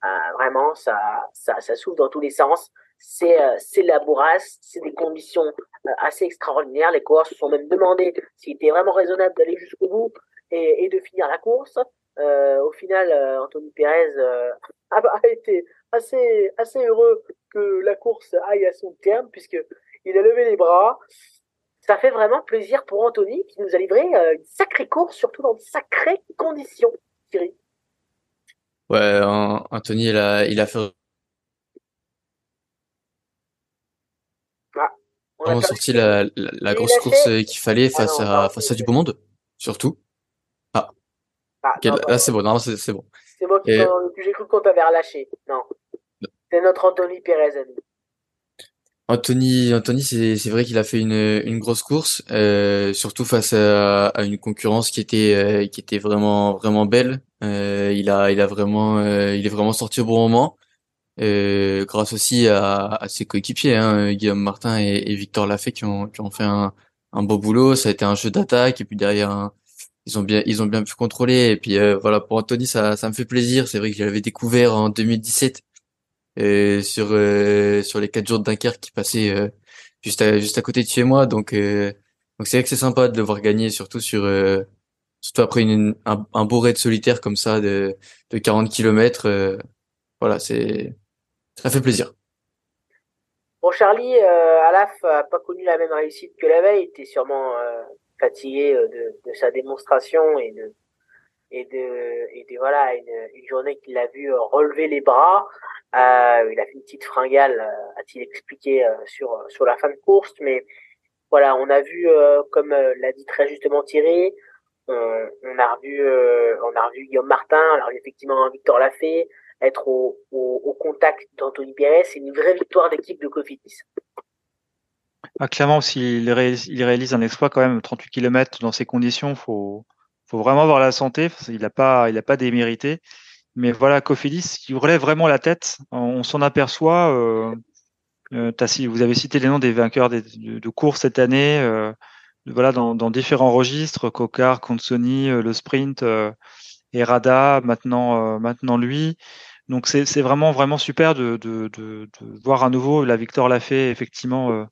Euh, vraiment, ça, ça, dans tous les sens. C'est, euh, la bourrasse, c'est des conditions euh, assez extraordinaires. Les coureurs se sont même demandé s'il était vraiment raisonnable d'aller jusqu'au bout et, de finir la course. Euh, au final, Anthony Perez a, été assez, assez heureux que la course aille à son terme puisque il a levé les bras ça fait vraiment plaisir pour Anthony qui nous a livré une sacrée course, surtout dans de sacrées conditions, Thierry. Ouais, Anthony, il a, il a fait On a sorti la, la, grosse course qu'il fallait ah face à face à du beau monde, surtout. Ah. ah là c'est bon, non c'est bon. C'est moi qui j'ai cru qu'on t'avait relâché. Non. C'est notre Anthony Perez, Anthony, Anthony, c'est vrai qu'il a fait une grosse course, euh, surtout face à, une concurrence qui était euh, vraiment vraiment belle. Euh, il a il a vraiment il est vraiment sorti au bon moment. Grâce aussi à, ses coéquipiers, hein, Guillaume Martin et, Victor Lafay qui ont, qui ont fait un, un beau boulot. Ça a été un jeu d'attaque et puis derrière, ils ont bien, ils ont bien pu contrôler. Et puis voilà, pour Anthony, ça, ça me fait plaisir. C'est vrai que je l'avais découvert en 2017 euh, sur sur les quatre jours de Dunkerque qui passaient juste à, juste à côté de chez moi. Donc donc c'est vrai que c'est sympa de le voir gagner, surtout sur surtout après une, un, un beau raid solitaire comme ça de de 40 kilomètres. voilà, c'est ça fait plaisir. Bon, Charlie, euh, Alaf a pas connu la même réussite que la veille. Il était sûrement euh, fatigué euh, de, de, sa démonstration et de et de et de voilà une, une journée qu'il a vu euh, relever les bras. Euh, il a fait une petite fringale, a-t-il expliqué sur sur la fin de course, mais voilà, on a vu comme l'a dit très justement Thierry, on, on a revu on a revu Guillaume Martin, alors effectivement Victor Lafay être au, au, contact d'Anthony Pérez. C'est une vraie victoire d'équipe de Cofidis. Ah, clairement, s'il réalise, un exploit quand même, 38 km dans ces conditions, faut, faut vraiment avoir la santé. Il n'a pas, a pas démérité. Mais voilà, Cofidis, il relève vraiment la tête. On s'en aperçoit. Euh, euh, vous avez cité les noms des vainqueurs de, de, course cette année. Euh, voilà, dans, dans, différents registres, Cocard, Consoni, euh, le sprint, euh, et Rada, maintenant, maintenant lui. Donc c'est vraiment vraiment super de, de, de, voir à nouveau la Victor l'a fait effectivement. Euh,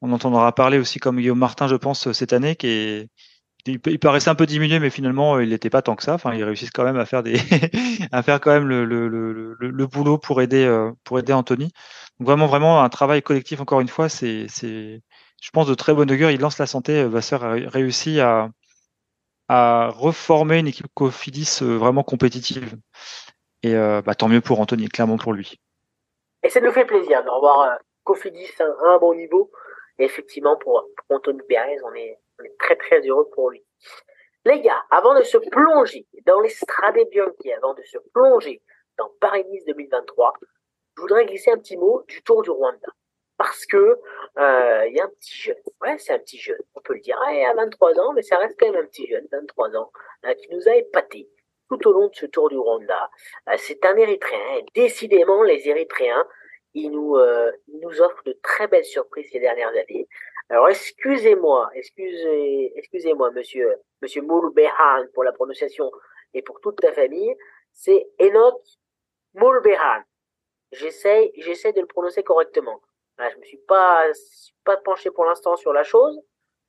on entendra parler aussi comme Guillaume Martin, je pense, cette année, qui est il, paraissait un peu diminué, mais finalement il n'était pas tant que ça. Enfin, ils réussissent quand même à faire des à faire quand même le, le, le, le, boulot pour aider euh, pour aider Anthony. Donc vraiment vraiment un travail collectif encore une fois. C'est c'est je pense de très bonne augure. Il lance la santé. Vasseur a réussi à à reformer une équipe Cofidis euh, vraiment compétitive. Et euh, bah, tant mieux pour Anthony, clairement pour lui. Et ça nous fait plaisir de revoir euh, Cofidis à un, bon niveau. Et effectivement, pour, Anthony Pérez, on est, on est très heureux pour lui. Les gars, avant de se plonger dans les Strade Bianchi, avant de se plonger dans Paris-Nice 2023, je voudrais glisser un petit mot du Tour du Rwanda. Parce que euh, il y a un petit jeune, ouais, c'est un petit jeune, on peut le dire, il à 23 ans, mais ça reste quand même un petit jeune, 23 ans, qui nous a épaté tout au long de ce Tour du Rwanda. Euh, c'est un Érythréen. décidément, les Érythréens, ils nous, euh, nous offrent de très belles surprises ces dernières années. Alors, excusez-moi, excusez, excusez-moi, monsieur, monsieur Moulbehan pour la prononciation et pour toute ta famille. C'est Enoch Moulbehan. J'essaie, j'essaie de le prononcer correctement. je me suis pas, pas penché pour l'instant sur la chose.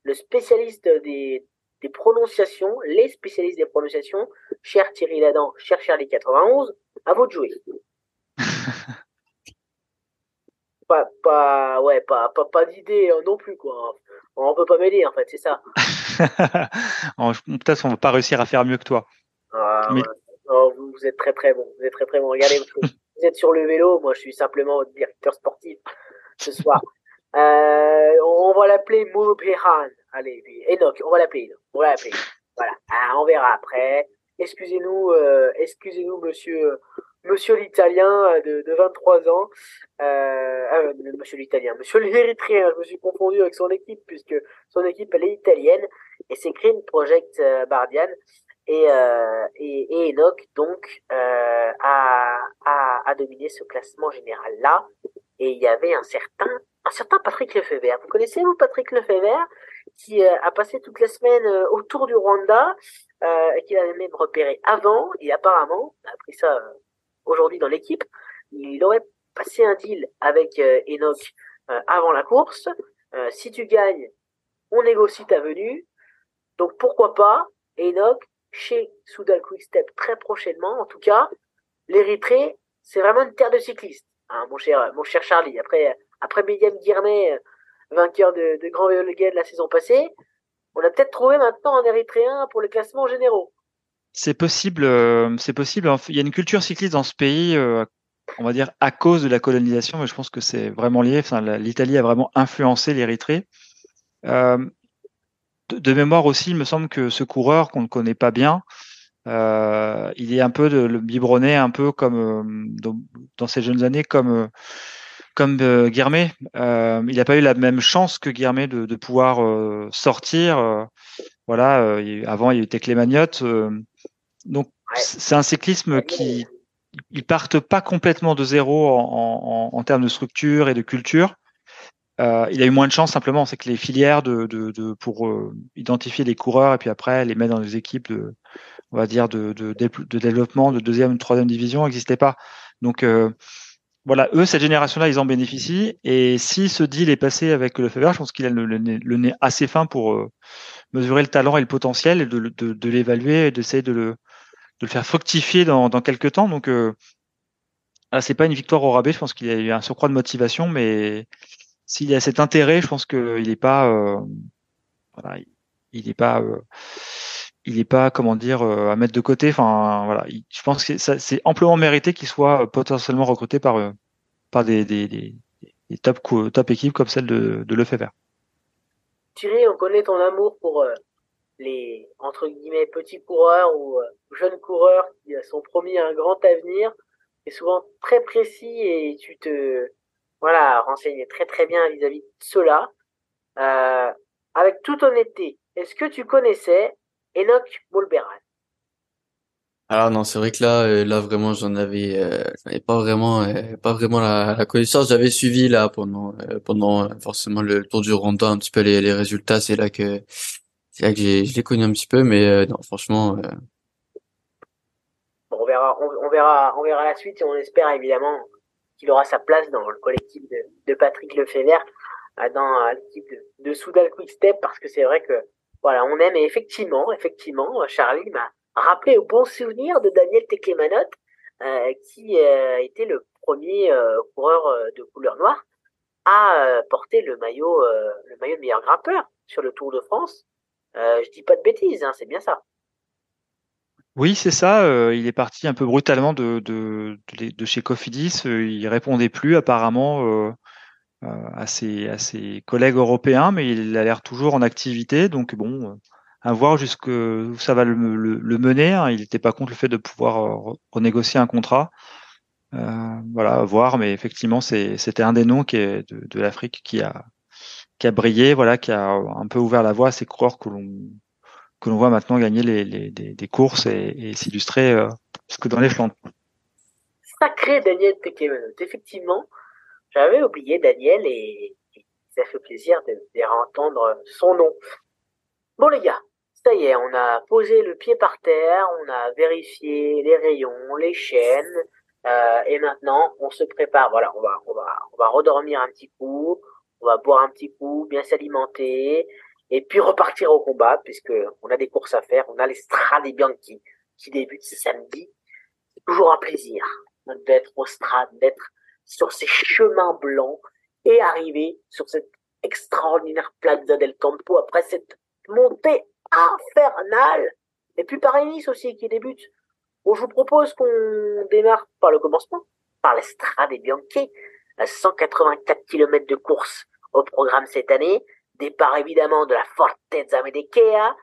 Le spécialiste des, des prononciations, les spécialistes des prononciations, cher Thierry Ladan, cher Charlie 91, à vous de jouer. pas, pas, ouais, pas, pas, pas d'idée euh, non plus, quoi. On peut pas m'aider, en fait, c'est ça. Peut-être qu'on va pas réussir à faire mieux que toi. Ah, oh, vous, êtes très très bon. Vous êtes très très bon. Regardez, vous êtes sur le vélo. Moi, je suis simplement votre directeur sportif ce soir. Euh, on va l'appeler Moubéhan. Allez, Enoch, on va l'appeler. On va l'appeler. Voilà. Ah, on verra après. Excusez-nous, euh, excusez-nous, monsieur, monsieur l'italien de, de 23 ans. Euh, euh, monsieur l'italien, monsieur l'érythréen. Je me suis confondu avec son équipe puisque son équipe elle est italienne et c'est Green Project euh, Bardian. Et, euh, et, et, Enoch donc euh, a, a, a dominé ce classement général là et il y avait un certain un certain Patrick Lefebvre. Vous connaissez vous Patrick Lefebvre qui euh, a passé toute la semaine euh, autour du Rwanda euh, et qui l'avait même repéré avant et apparemment, a pris ça euh, aujourd'hui dans l'équipe, il aurait passé un deal avec Enoch avant la course. si tu gagnes, on négocie ta venue. Donc pourquoi pas Enoch chez Soudal Quickstep très prochainement. En tout cas, l'Érythrée, c'est vraiment une terre de cyclistes, hein, mon cher, mon cher Charlie. Après, après William Guirnet vainqueur de, Grand de la saison passée. On a peut-être trouvé maintenant un Érythréen pour les classements généraux. C'est possible, euh, c'est possible. Il y a une culture cycliste dans ce pays, euh, on va dire à cause de la colonisation, mais je pense que c'est vraiment lié. Enfin, l'Italie a vraiment influencé l'Érythrée. Euh, de, mémoire aussi, il me semble que ce coureur qu'on ne connaît pas bien, il est un peu de, le biberonné, un peu comme dans, ses jeunes années, comme comme Guillermet. il n'a pas eu la même chance que Guillermet de, de pouvoir sortir. Voilà, avant il y a eu Teclé Magnotte donc c'est un cyclisme qui ils partent pas complètement de zéro en, en, en termes de structure et de culture. Euh, il a eu moins de chance simplement, c'est que les filières de, de, de pour euh, identifier les coureurs et puis après les mettre dans des équipes de, on va dire de, de, de développement de deuxième, troisième division n'existaient pas. Donc euh, voilà, eux cette génération-là, ils en bénéficient. Et si ce deal est passé avec le Fever, je pense qu'il a le, nez assez fin pour euh, mesurer le talent et le potentiel et de, l'évaluer et d'essayer de le faire fructifier dans, quelques temps. Donc, euh, c'est pas une victoire au rabais. Je pense qu'il y a eu un surcroît de motivation, mais s'il y a cet intérêt, je pense qu'il n'est pas, euh, il n'est pas, euh, il est pas, comment dire, euh, à mettre de côté. Enfin, voilà, je pense que c'est amplement mérité qu'il soit potentiellement recruté par, par des, des, des, des top, top équipes comme celle de, de Lefebvre. Thierry, on connaît ton amour pour les entre guillemets petits coureurs ou euh, jeunes coureurs qui sont promis un grand avenir est souvent très précis et tu te voilà renseignes très très bien vis-à-vis de cela. Euh, avec toute honnêteté, est-ce que tu connaissais Enoch Bolberan alors non, c'est vrai que là, euh, là vraiment, j'en avais, euh, pas vraiment, pas vraiment la, la connaissance. J'avais suivi là pendant, pendant forcément le Tour du Rwanda un petit peu les, les résultats. C'est là que c'est vrai que je l'ai connu un petit peu, mais euh, non, franchement. Euh... Bon, on verra, on, verra, on verra la suite et on espère évidemment qu'il aura sa place dans le collectif de, de Patrick Lefebvre, euh, dans euh, l'équipe de, de Soudal Quickstep, parce que c'est vrai que voilà, on aime et effectivement, effectivement, Charlie m'a rappelé au bon souvenir de Daniel Teclemanot, euh, qui était le premier coureur de couleur noire à porter le maillot, le maillot de meilleur grimpeur sur le Tour de France. Euh, je dis pas de bêtises, hein, c'est bien ça. Oui, c'est ça. Euh, il est parti un peu brutalement de, de, de, chez Cofidis. Euh, il répondait plus apparemment à, ses, à ses collègues européens, mais il a l'air toujours en activité. Donc bon, à voir jusqu'où ça va le, le, mener. Hein. Il n'était pas contre le fait de pouvoir renégocier un contrat. voilà, à voir. Mais effectivement, c'était un des noms qui est de, de l'Afrique qui a qui a brillé, voilà, qui a un peu ouvert la voie à ces coureurs que l'on que l'on voit maintenant gagner les, les des, courses et, s'illustrer euh, que dans les Flandres. Sacré Daniel Tekemenot. Effectivement, j'avais oublié Daniel et, ça fait plaisir de, de entendre son nom. Bon les gars, ça y est, on a posé le pied par terre, on a vérifié les rayons, les chaînes, euh, et maintenant on se prépare. Voilà, on va, on va, on va redormir un petit coup, on va boire un petit coup, bien s'alimenter, et puis repartir au combat, puisque on a des courses à faire. On a les Strade Bianchi qui débutent ce samedi. C'est toujours un plaisir d'être au Strade, d'être sur ces chemins blancs et arriver sur cette extraordinaire Plaza del Campo après cette montée infernale. Et puis Paris-Nice aussi qui débute. Bon, je vous propose qu'on démarre par le commencement, par l'Estrade Bianchi, à 184 km de course au programme cette année. Départ évidemment de la Fortezza Medekea.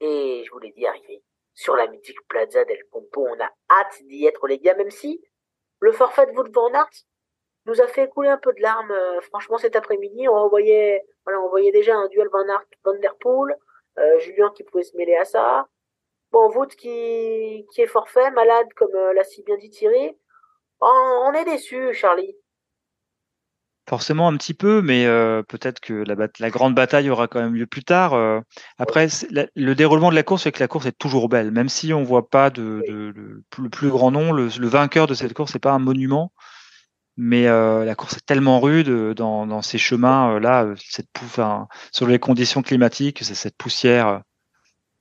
Et je vous l'ai dit, arrivé sur la mythique Plaza del Pompo. On a hâte d'y être, les gars, même si le forfait de Wout van nous a fait couler un peu de larmes. Euh, franchement, cet après-midi, on voyait, voilà, on voyait déjà un duel Van Aert Van Der Poel, euh, Julien qui pouvait se mêler à ça. Bon, Wout qui, qui est forfait, malade, comme euh, l'a si bien dit Thierry. on est déçu, Charlie. Forcément un petit peu, mais euh, peut-être que la, la, grande bataille aura quand même lieu plus tard. Euh. après, le déroulement de la course fait que la course est toujours belle, même si on voit pas de, de, le plus grand nom. Le, vainqueur de cette course n'est pas un monument, mais euh, la course est tellement rude dans, dans ces chemins là, cette enfin, sur les conditions climatiques, c'est cette poussière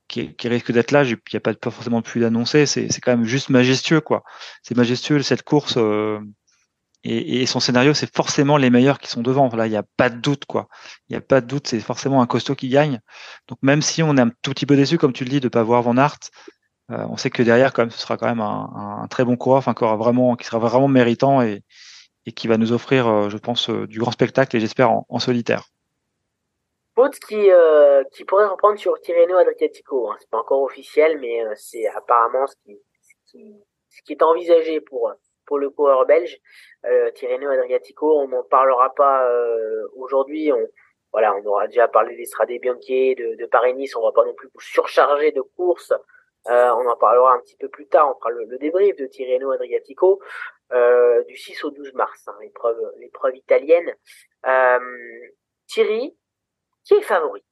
qui, qui risque d'être là. Il n'y a pas, pas forcément de pluie d'annoncer. C'est quand même juste majestueux, quoi. C'est majestueux cette course et, son scénario, c'est forcément les meilleurs qui sont devant. Là, il n'y a pas de doute, quoi. Il n'y a pas de doute, c'est forcément un costaud qui gagne. Donc même si on est un tout petit peu déçu, comme tu le dis, de pas voir Van Aert, euh, on sait que derrière, quand même, ce sera quand même un, très bon coureur, enfin, vraiment, qui sera vraiment méritant et, et qui va nous offrir, euh, je pense, euh, du grand spectacle et j'espère en, solitaire. Autre qui, qui pourrait reprendre sur Tirreno Adriatico. Hein. C'est pas encore officiel, mais c'est apparemment ce qui, ce qui, ce qui est envisagé pour pour le coureur belge. Euh, Tirreno Adriatico, on n'en parlera pas euh, aujourd'hui. On, voilà, on aura déjà parlé des Bianchi, de, de Paris-Nice. On va pas non plus surcharger de courses. Euh, on en parlera un petit peu plus tard. On fera le, débrief de Tirreno Adriatico euh, du 6 au 12 mars, hein, l'épreuve, l'épreuve italienne. Euh, Thierry, qui est favori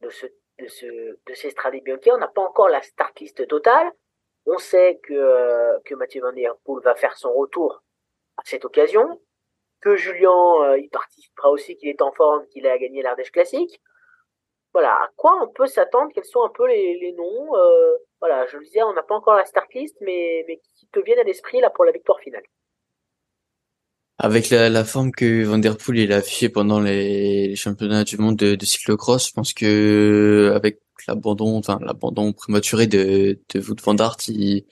de ce de ce de ces Strade Bianchi On n'a pas encore la start totale. On sait que, que Mathieu Van Der Poel va faire son retour à cette occasion, que Julien euh, il participera aussi, qu'il est en forme, qu'il a gagné l'Ardèche classique. Voilà, à quoi on peut s'attendre Quels sont un peu les, les noms euh, Voilà, je le disais, on n'a pas encore la start list, mais, mais qui te viennent à l'esprit là pour la victoire finale. Avec la, la forme que Van Der Poel il a affichée pendant les, les, championnats du monde de, de cyclocross, je pense que avec l'abandon, enfin l'abandon prématuré de, de Wout van Aert, il,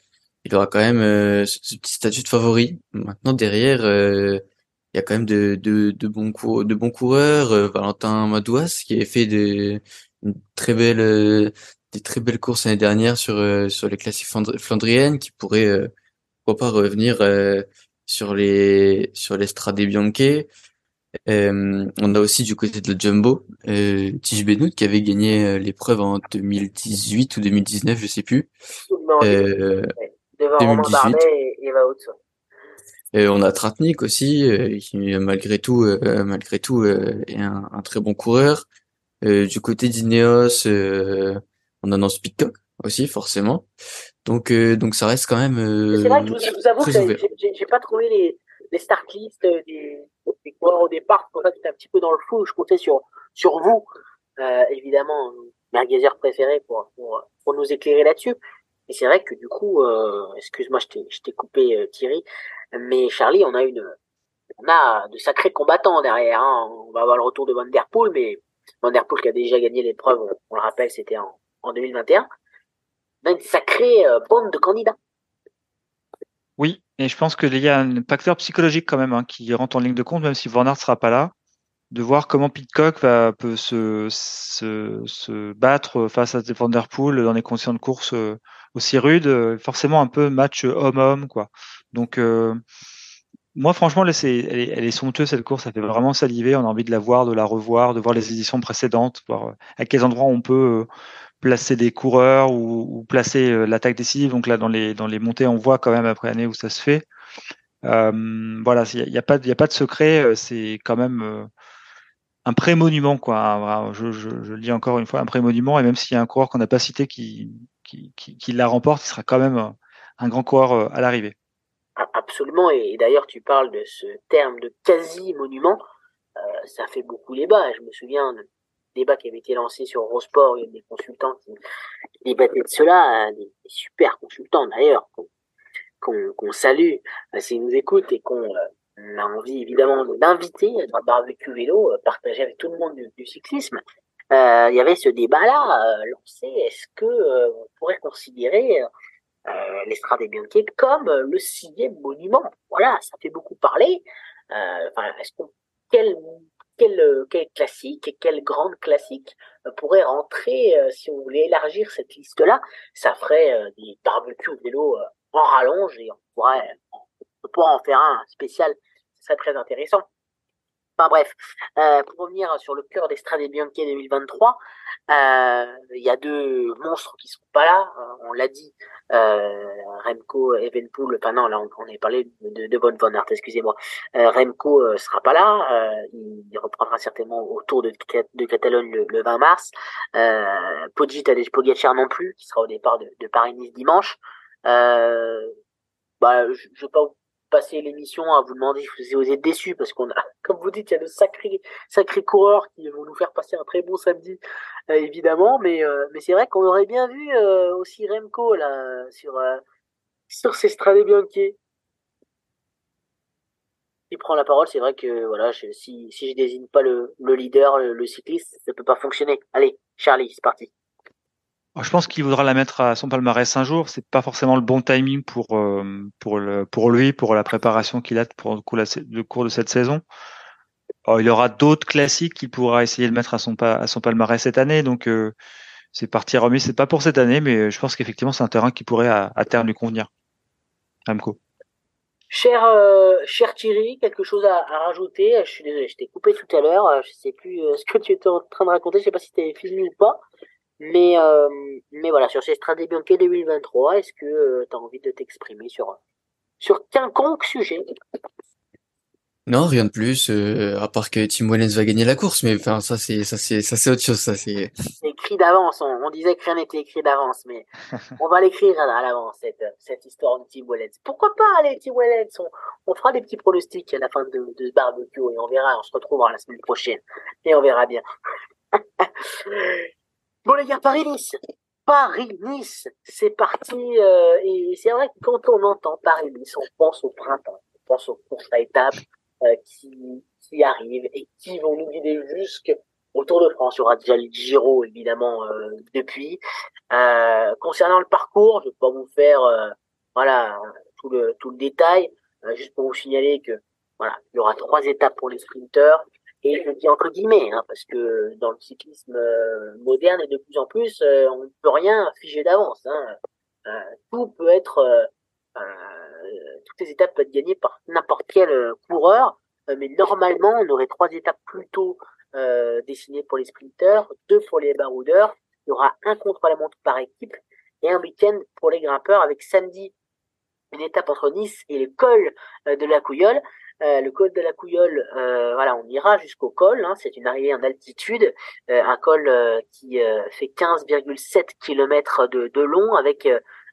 il aura quand même euh, ce, petit statut de favori. Maintenant derrière, euh, il y a quand même de, de, de bons de bons coureurs. Euh, Valentin Madouas qui a fait des une très belle des très belles courses l'année dernière sur sur les classiques flandriennes, qui pourrait pourquoi pas revenir sur les sur les Strade Bianche. Euh, on a aussi du côté de la Jumbo, euh, Tige Benoît qui avait gagné euh, l'épreuve en 2018 ou 2019, je sais plus. Euh, 2018. Et, on a Tratnik aussi, euh, qui malgré tout, malgré tout, est un, un, très bon coureur. du côté d'Ineos, on a Nance Pitcock aussi, forcément. Donc, donc ça reste quand même. c'est vrai que je vous, avoue que j'ai pas trouvé les, les start list des, des coureurs au départ. pour ça que un petit peu dans le flou. Je comptais sur, sur vous, euh, évidemment, merguezier préféré pour, pour, pour nous éclairer là-dessus. Et c'est vrai que du coup, euh, excuse-moi, je t'ai coupé euh, Thierry, mais Charlie, on a une, on a de sacrés combattants derrière. Hein. On va avoir le retour de Van Der Poel, mais Van Der Poel qui a déjà gagné l'épreuve, on le rappelle, c'était en, en 2021. On a une sacrée euh, bande de candidats. Oui, et je pense qu'il y a un facteur psychologique quand même hein, qui rentre en ligne de compte, même si Van Aert sera pas là, de voir comment Pitcock va peut se, se, se battre face à Van Der Poel dans les conditions de course aussi rudes, euh, forcément un peu match homme-homme quoi. Donc euh, moi franchement, elle est, elle est somptueuse cette course, ça fait vraiment saliver. On a envie de la voir, de la revoir, de voir les éditions précédentes, voir à quels endroits on peut placer des coureurs ou, placer euh, l'attaque décisive. Donc là, dans les, dans les montées, on voit quand même après année où ça se fait. Euh, voilà, il n'y a, pas, a pas de secret. Euh, c'est quand même un pré-monument, quoi. Je, je, je, le dis encore une fois, un pré-monument. Et même s'il y a un coureur qu'on n'a pas cité qui, qui, la remporte, sera quand même un grand coureur à l'arrivée. Absolument. Et d'ailleurs, tu parles de ce terme de quasi-monument. ça fait beaucoup bas. Je me souviens débat qui avait été lancé sur Eurosport, il y a des consultants qui, débattaient de cela, hein, des, super consultants d'ailleurs, qu'on salue euh, s'ils nous écoutent et qu'on euh, a envie évidemment d'inviter dans le barbecue vélo, euh, partager avec tout le monde du, cyclisme. Euh, il y avait ce débat-là lancé. Est-ce que on pourrait considérer euh, l'Estrade Bianchi comme le sixième monument? Voilà, ça fait beaucoup parler. Enfin, est-ce qu'on quel quel, euh, quel classique et quel grande classique euh, pourrait rentrer euh, si on voulait élargir cette liste-là? Ça ferait des barbecues vélo en rallonge et on pourrait, on pourrait en faire un spécial. Ce serait très intéressant. Enfin bref, pour revenir sur le cœur des Strade Bianche 2023, il y a deux monstres qui sont pas là. on l'a dit, euh, Remco Evenpool, enfin non, là on, on est parlé de, de Von Von Aert, excusez-moi. Euh, Remco euh, sera pas là, euh, il reprendra certainement au tour de, de Catalogne le, 20 mars. Euh, Pogacar non plus, qui sera au départ de, de Paris-Nice dimanche. Euh, bah, je, je vais pas passer l'émission à vous demander si vous êtes déçus parce qu'on a, comme vous dites, il y a de sacrés, sacrés coureurs qui vont nous faire passer un très bon samedi, euh, évidemment. Mais, euh, mais c'est vrai qu'on aurait bien vu euh, aussi Remco là sur sur ces Strade Bianchi. prend la parole. C'est vrai que voilà, si, si je désigne pas le, le leader, le, cycliste, ça peut pas fonctionner. Allez, Charlie, c'est parti. Je pense qu'il voudra la mettre à son palmarès un jour. C'est pas forcément le bon timing pour pour le pour lui, pour la préparation qu'il a pour le, cours de cette saison. Oh, il y aura d'autres classiques qu'il pourra essayer de mettre à son, à palmarès cette année. Donc, euh, c'est parti remis. C'est pas pour cette année, mais je pense qu'effectivement, c'est un terrain qui pourrait à, terme lui convenir. Ramco. Cher, euh, cher Thierry, quelque chose à, rajouter? Je suis désolé, je t'ai coupé tout à l'heure. Je sais plus euh, ce que tu étais en train de raconter. Je sais pas si tu avais fini ou pas. Mais, mais voilà, sur ces Strade Bianche 2023, est-ce que tu as envie de t'exprimer sur, sur quelconque sujet? Non, rien de plus, euh, à part que Tim Wellens va gagner la course, mais enfin ça c'est ça c'est ça c'est autre chose, ça c'est. C'est écrit d'avance. On, disait que rien n'était écrit d'avance, mais on va l'écrire à, l'avance cette cette histoire de Tim Wellens. Pourquoi pas aller Tim Wellens on, on, fera des petits pronostics à la fin de, de ce barbecue et on verra. On se retrouvera la semaine prochaine et on verra bien. bon les gars, Paris-Nice. Paris-Nice, c'est parti. Euh, et c'est vrai que quand on entend Paris-Nice, on pense au printemps, on pense aux courses à étapes euh, qui, qui arrivent et qui vont nous guider jusqu'au Tour de France. Il y aura déjà le Giro, évidemment, euh, depuis. Concernant le parcours, je ne vais pas vous faire voilà tout le, tout le détail, juste pour vous signaler que voilà, il y aura trois étapes pour les sprinteurs. Et je dis entre guillemets, hein, parce que dans le cyclisme moderne et de plus en plus, on ne peut rien figer d'avance. Hein. tout peut être euh, toutes les étapes peuvent être gagnées par n'importe quel euh, coureur, euh, mais normalement, on aurait trois étapes plutôt dessinées pour les sprinteurs, deux pour les baroudeurs. Il y aura un contre la montre par équipe et un week-end pour les grimpeurs avec samedi une étape entre Nice et le col de la Couillole. Le col de la Couillole, voilà, on ira jusqu'au col. Hein, c'est une arrivée en altitude, un col qui fait 15,7 km de, de long avec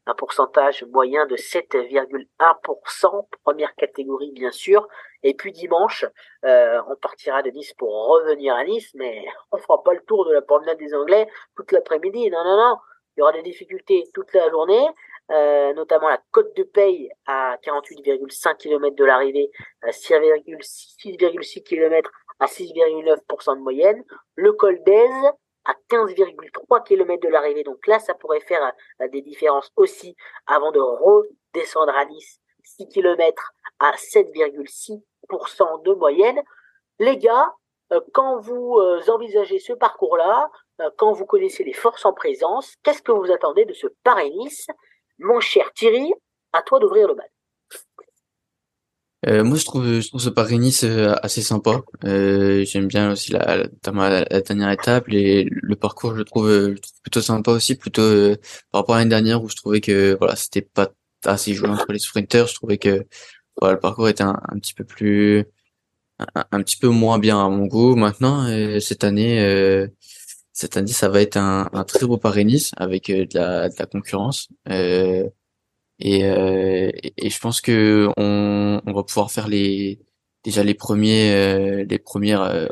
un pourcentage moyen de 7,1%, première catégorie bien sûr. Et puis dimanche, euh, on partira de Nice pour revenir à Nice, mais on fera pas le tour de la promenade des Anglais toute l'après-midi. Non, non, non. Il y aura des difficultés toute la journée, euh, notamment la côte de Paye à 48,5 km de l'arrivée, 6,6 km à 6,9% de moyenne. Le col d'Aise à 15,3 km de l'arrivée. Donc là, ça pourrait faire euh, des différences aussi avant de redescendre à Nice 6 km à 7,6% de moyenne. Les gars, euh, quand vous euh, envisagez ce parcours-là, quand vous connaissez les forces en présence, qu'est-ce que vous attendez de ce Paris-Nice? Mon cher Thierry, à toi d'ouvrir le bal. Euh, moi, je trouve, je trouve ce Paris-Nice euh, assez sympa. Euh, j'aime bien aussi la, la, dernière étape, et le parcours, je trouve, je trouve plutôt sympa aussi, plutôt par rapport à l'année dernière où je trouvais que voilà, c'était pas assez joué entre les sprinters. Je trouvais que voilà, le parcours était un, petit peu plus, un, petit peu moins bien à mon goût. Maintenant, cette année, cette année, ça va être un, un très beau Paris-Nice avec de la, de la concurrence. Euh, et, euh, et, je pense que on, on, va pouvoir faire les déjà les premiers euh, les premières euh,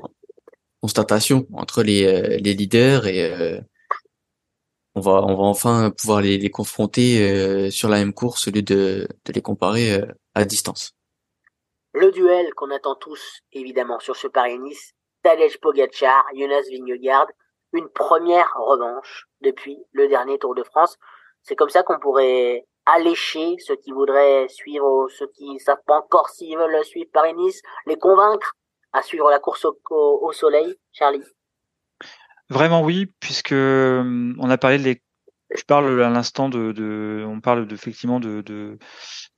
constatations entre les, les leaders et on va on va enfin pouvoir les, les confronter sur la même course au lieu de, de les comparer à distance. Le duel qu'on attend tous évidemment sur ce Paris-Nice, Tadej Pogacar, Jonas Vingegaard, une première revanche depuis le dernier Tour de France. C'est comme ça qu'on pourrait allécher ceux qui voudraient suivre, ceux qui ne savent pas encore s'ils veulent suivre Paris-Nice, les convaincre à suivre la course au, soleil, Charlie? Vraiment oui, puisque euh, on a parlé des je parle à l'instant de, on parle effectivement de, de,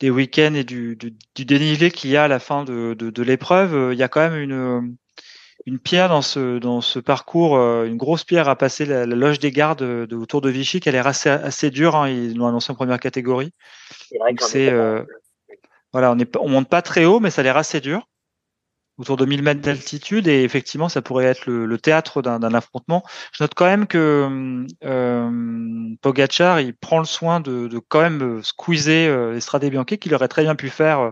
des week-ends et du, dénivelé qu'il y a à la fin de, de l'épreuve. Il y a quand même une, une pierre dans ce dans ce parcours, euh, une grosse pierre à passer la, loge des gardes de, autour de Vichy, qui a l'air assez assez dure. Hein, ils l'ont annoncé en première catégorie. C'est euh, voilà, on est on monte pas très haut, mais ça a l'air assez dur, autour de 1000 mètres d'altitude, et effectivement, ça pourrait être le, le théâtre d'un affrontement. Je note quand même que euh, Pogachar, il prend le soin de, de quand même squeezer euh, Estrade Bianchi, qu'il aurait très bien pu faire euh,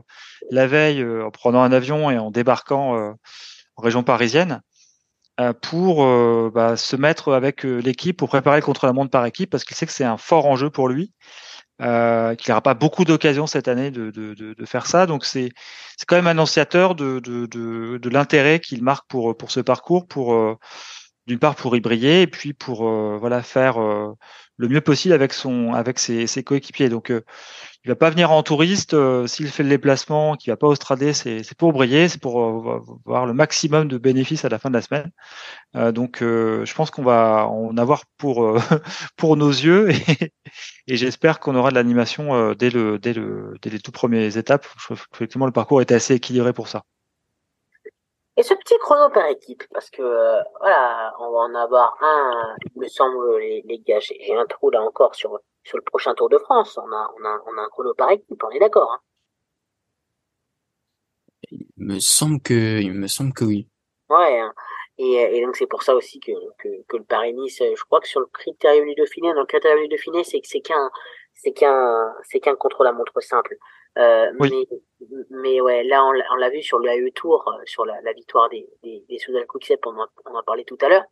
la veille en prenant un avion et en débarquant région parisienne euh, pour euh, bah, se mettre avec euh, l'équipe pour préparer le contre-la-montre par équipe parce qu'il sait que c'est un fort enjeu pour lui. euh, qu'il n'aura pas beaucoup d'occasions cette année de, de, de, faire ça. Donc c'est c'est quand même annonciateur de, de, l'intérêt qu'il marque pour pour ce parcours, pour d'une part pour y briller et puis pour voilà faire le mieux possible avec son avec ses, ses coéquipiers. Donc il va pas venir en touriste. S'il fait le déplacement, qu'il va pas au Stradé, c'est c'est pour briller, c'est pour avoir le maximum de bénéfices à la fin de la semaine. donc je pense qu'on va en avoir pour pour nos yeux et, et j'espère qu'on aura de l'animation dès le dès le dès les tout premières étapes. Effectivement, le parcours était assez équilibré pour ça. Et ce petit chrono par équipe, parce que euh, voilà, on va en avoir un, il me semble, les, les gars, j'ai un trou là encore sur sur le prochain Tour de France. On a on a on a un chrono par équipe, on est d'accord. Hein il me semble que il me semble que oui. Ouais. Hein. Et, et, donc c'est pour ça aussi que, que, que le Paris-Nice, je crois que sur le critérium du Dauphiné, dans le critérium du Dauphiné, c'est que c'est qu'un c'est qu'un c'est qu'un contre-la-montre simple. Euh, mais, mais ouais, là on, on l'a vu sur le AE Tour, euh, sur la, la victoire des, des, des Quickstep, on, en, on en parlait tout à l'heure.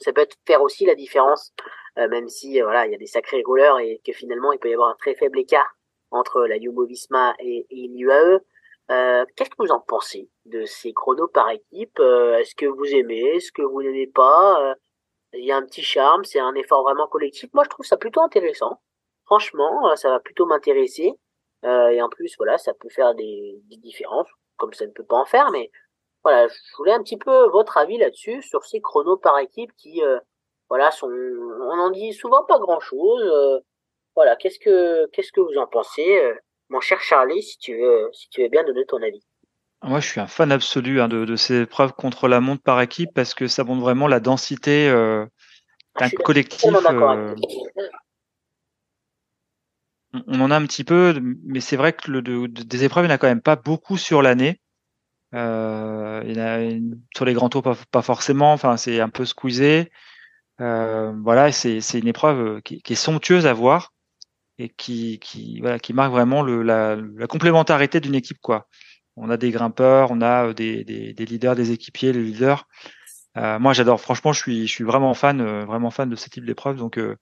Ça peut faire aussi la différence, euh, même si euh, voilà il y a des sacrés rouleurs et que finalement il peut y avoir un très faible écart entre la Jumbo-Visma et, et l'UAE. Euh, Qu'est-ce que vous en pensez de ces chronos par équipe? Est-ce que vous aimez? Est-ce que vous n'aimez pas? Il y a un petit charme, c'est un effort vraiment collectif. Moi, je trouve ça plutôt intéressant. Franchement, ça va plutôt m'intéresser. Euh, et en plus, voilà, ça peut faire des, des, différences, comme ça ne peut pas en faire, mais voilà, je voulais un petit peu votre avis là-dessus, sur ces chronos par équipe qui, euh, voilà, sont, on en dit souvent pas grand-chose. Euh, voilà, qu'est-ce que, qu'est-ce que vous en pensez, mon cher Charlie, si tu veux, si tu veux bien donner ton avis. Moi, je suis un fan absolu hein, de, de, ces épreuves contre la montre par équipe parce que ça montre vraiment la densité euh, d'un collectif. Euh, on en a un petit peu, mais c'est vrai que le, de, des épreuves, il n'y en a quand même pas beaucoup sur l'année. Euh, il y en a sur les grands tours, pas, pas forcément. Enfin, c'est un peu squeezé. Euh, voilà, c'est une épreuve qui, qui, est somptueuse à voir et qui, qui, voilà, qui marque vraiment le, la, la complémentarité d'une équipe. Quoi. On a des grimpeurs, on a des, des, des leaders, des équipiers, les leaders. Euh, moi, j'adore. Franchement, je suis, je suis vraiment fan, euh, vraiment fan de ce type d'épreuve. Donc, euh,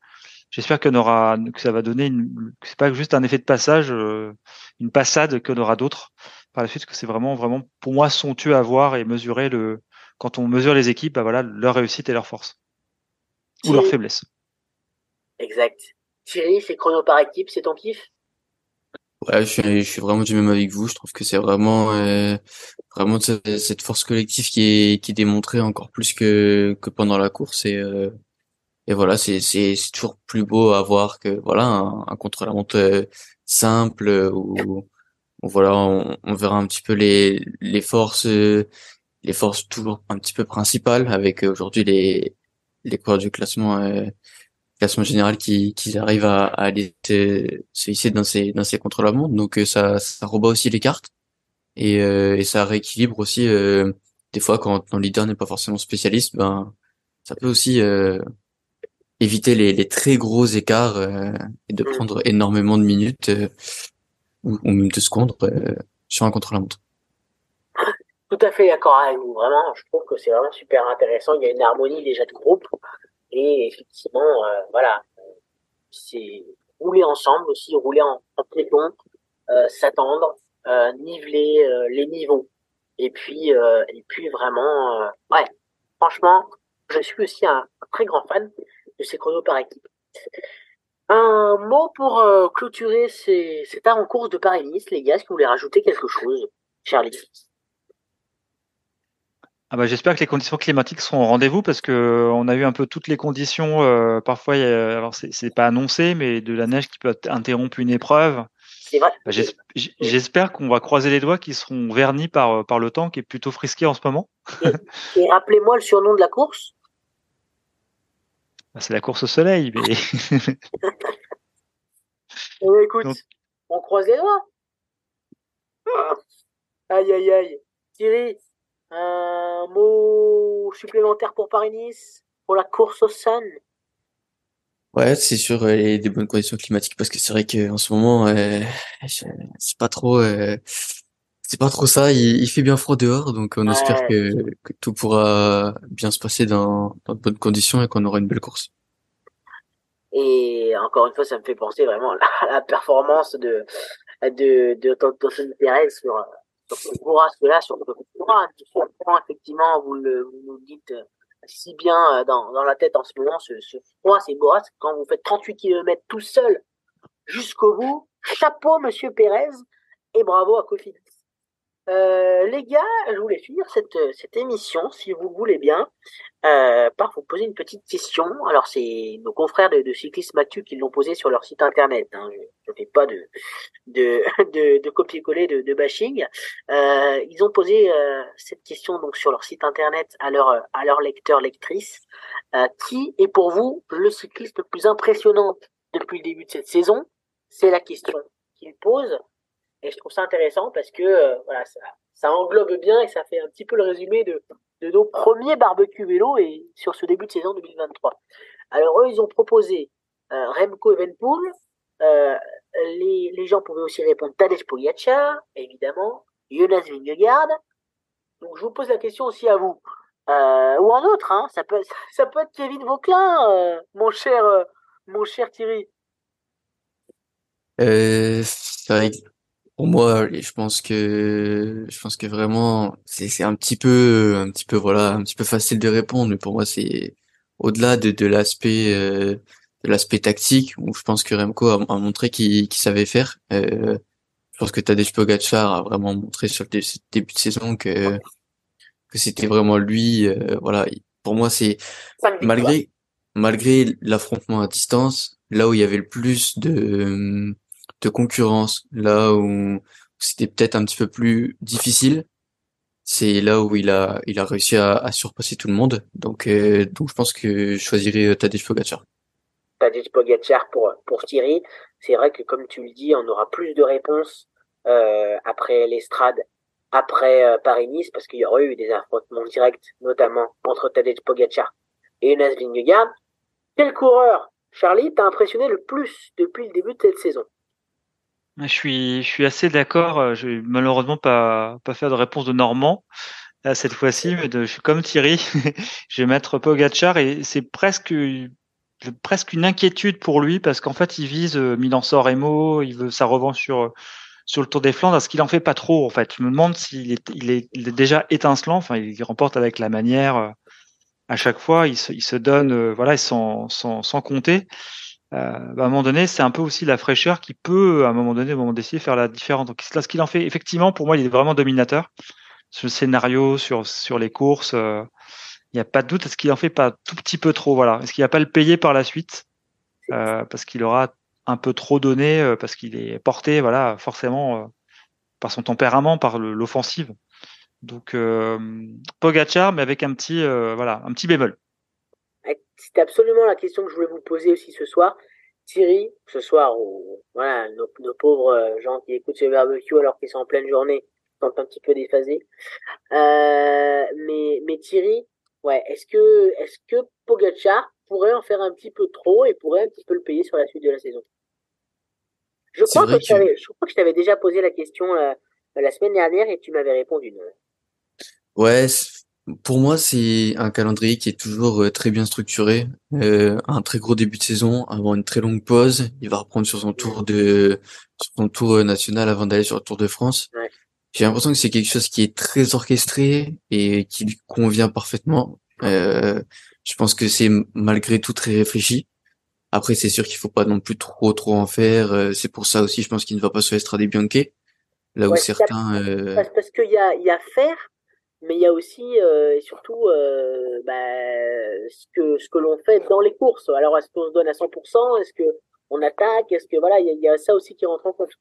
J'espère qu'on aura, que ça va donner une, que c'est pas juste un effet de passage, euh, une passade qu'on aura d'autres par la suite, que c'est vraiment, vraiment, pour moi, somptueux à voir et mesurer le, quand on mesure les équipes, bah voilà, leur réussite et leur force. Ou leur faiblesse. Exact. Thierry, c'est chrono par équipe, c'est ton kiff? Ouais, je suis, je suis vraiment du même avec vous. Je trouve que c'est vraiment, euh, vraiment cette force collective qui est, qui est démontrée encore plus que, que pendant la course et, euh, et voilà, c'est c'est toujours plus beau à voir que voilà un, un contre-la-montre euh, simple euh, où, voilà on, on, verra un petit peu les les forces euh, les forces toujours un petit peu principales avec aujourd'hui les les coureurs du classement euh, classement général qui qui arrivent à, à aller se, se hisser dans ces dans ces contre-la-montre. Donc ça ça rebat aussi les cartes et et ça rééquilibre aussi des fois quand ton leader n'est pas forcément spécialiste ben ça peut aussi éviter les, les, très gros écarts euh, et de mm. prendre énormément de minutes euh, ou, ou, même de secondes euh, sur un contre-la-montre. Tout à fait d'accord avec vous. Vraiment, je trouve que c'est vraiment super intéressant. Il y a une harmonie déjà de groupe et effectivement, voilà, c'est rouler ensemble aussi, rouler en, en peloton, s'attendre, niveler les niveaux et puis et puis vraiment, ouais, franchement, je suis aussi un très grand fan de ces chronos par équipe. Un mot pour euh, clôturer ces, cet en course de Paris-Nice, les gars, est-ce que vous voulez rajouter quelque chose, Charlie ah bah, J'espère que les conditions climatiques seront au rendez-vous parce que on a eu un peu toutes les conditions. Euh, parfois, y a, alors c'est pas annoncé, mais de la neige qui peut interrompre une épreuve. C'est vrai. Bah, J'espère qu'on va croiser les doigts qui seront vernis par, par le temps qui est plutôt frisqué en ce moment. Et, et rappelez-moi le surnom de la course c'est la course au soleil, mais. oh, écoute, on croise les doigts. Aïe, aïe, aïe. Thierry, un mot supplémentaire pour Paris-Nice, pour la course au sun. Ouais, c'est sûr, euh, a des bonnes conditions climatiques parce que c'est vrai qu'en ce moment, euh, c'est pas trop, euh, c'est pas trop ça. Il, il, fait bien froid dehors, donc on espère que, que, tout pourra bien se passer dans, dans de bonnes conditions et qu'on aura une belle course. Et encore une fois, ça me fait penser vraiment à la, performance de de de Tonton Perez sur sur ce bourrasque-là, sur ce courant. effectivement, vous, le, vous nous dites si bien dans, dans la tête en ce moment, ce, ce froid, ces bourrasques, quand vous faites 38 km tout seul jusqu'au bout, chapeau, monsieur Pérez, et bravo à Kofi. Euh, les gars, je voulais finir cette, cette émission, si vous voulez bien, euh, par vous poser une petite question. Alors, c'est nos confrères de, de Cyclisme Actu qui l'ont posé sur leur site internet. Hein. Je ne fais pas de, de, de, de copier-coller, de, de bashing. Euh, ils ont posé euh, cette question donc sur leur site internet à leur, à leur lecteur, lectrice. Euh, qui est pour vous le cycliste le plus impressionnant depuis le début de cette saison? C'est la question qu'ils posent. Et je trouve ça intéressant parce que euh, voilà, ça, englobe bien et ça fait un petit peu le résumé de, nos premiers barbecues vélo et sur ce début de saison 2023. Alors eux, ils ont proposé euh, Remco Evenpool. Euh, les, les gens pouvaient aussi répondre Tadej Pogacar, évidemment, Jonas Vingegaard. Donc je vous pose la question aussi à vous. Ou un autre, hein. ça, peut, ça peut être Kevin Vauquelin, mon cher, mon cher Thierry. Euh, pour moi, je pense que je pense que vraiment c'est c'est un petit peu un petit peu voilà un petit peu facile de répondre, mais pour moi c'est au-delà de de l'aspect euh, de l'aspect tactique où je pense que Remco a, a montré qu'il qu'il savait faire. Euh, je pense que Tadej Pogacar a vraiment montré sur le début de saison que que c'était vraiment lui. Euh, voilà, pour moi c'est malgré malgré l'affrontement à distance, là où il y avait le plus de de concurrence, là où c'était peut-être un petit peu plus difficile, c'est là où il a il a réussi à, à surpasser tout le monde. Donc euh, donc je pense que je choisirais euh, Tadej Pogacar. Tadej Pogacar pour pour Thierry, c'est vrai que comme tu le dis, on aura plus de réponses euh, après l'estrade, après euh, Paris-Nice, parce qu'il y aurait eu des affrontements directs, notamment entre Tadej Pogacar et Jonas Vingegaard. Quel coureur, Charlie, t'a impressionné le plus depuis le début de cette saison? Je suis, je suis assez d'accord. Euh, je vais malheureusement pas, pas faire de réponse de Normand là, cette fois-ci, mais de, je suis comme Thierry. je vais mettre Pogachar et c'est presque, presque une inquiétude pour lui parce qu'en fait, il vise euh, Milan-San Remo, il veut sa revanche sur, sur le Tour des Flandres. Est-ce qu'il en fait pas trop, en fait? Je me demande s'il est, il est, il est déjà étincelant. Enfin, il remporte avec la manière euh, à chaque fois. Il se, il se donne, voilà, sans, sans, sans compter. Euh, bah, à un moment donné, c'est un peu aussi la fraîcheur qui peut, à un moment donné, au moment d'essayer, faire la différence. Donc là, ce qu'il en fait, effectivement, pour moi, il est vraiment dominateur sur le scénario, sur sur les courses. Euh, il n'y a pas de doute. Est-ce qu'il en fait pas tout petit peu trop? Voilà. Est-ce qu'il va pas le payer par la suite? Euh, parce qu'il aura un peu trop donné, euh, parce qu'il est porté, voilà, forcément euh, par son tempérament, par l'offensive. Donc euh, Pogachar, mais avec un petit, voilà, un petit bémol. C'était absolument la question que je voulais vous poser aussi ce soir. Thierry, ce soir, voilà, nos, nos, pauvres euh, gens qui écoutent ce barbecue alors qu'ils sont en pleine journée sont un petit peu déphasés. Euh, mais, mais Thierry, ouais, est-ce que, est-ce que Pogacar pourrait en faire un petit peu trop et pourrait un petit peu le payer sur la suite de la saison? Je crois que, que... je crois que je t'avais déjà posé la question la, euh, la semaine dernière et tu m'avais répondu non? Ouais, pour moi, c'est un calendrier qui est toujours euh, très bien structuré. Euh, un très gros début de saison, avant une très longue pause. Il va reprendre sur son tour de sur son tour euh, national avant d'aller sur le Tour de France. J'ai l'impression que c'est quelque chose qui est très orchestré et qui lui convient parfaitement. Euh, je pense que c'est malgré tout très réfléchi. Après, c'est sûr qu'il faut pas non plus trop trop en faire. C'est pour ça aussi, je pense qu'il ne va pas sur Estrade Bianche, là où certains. Euh... Parce qu'il y a il y a faire mais il y a aussi euh, et surtout euh, bah, ce que ce que l'on fait dans les courses. Alors est-ce qu'on se donne à 100% Est-ce que on attaque? Est-ce que voilà, il y, y, a ça aussi qui rentre en compte.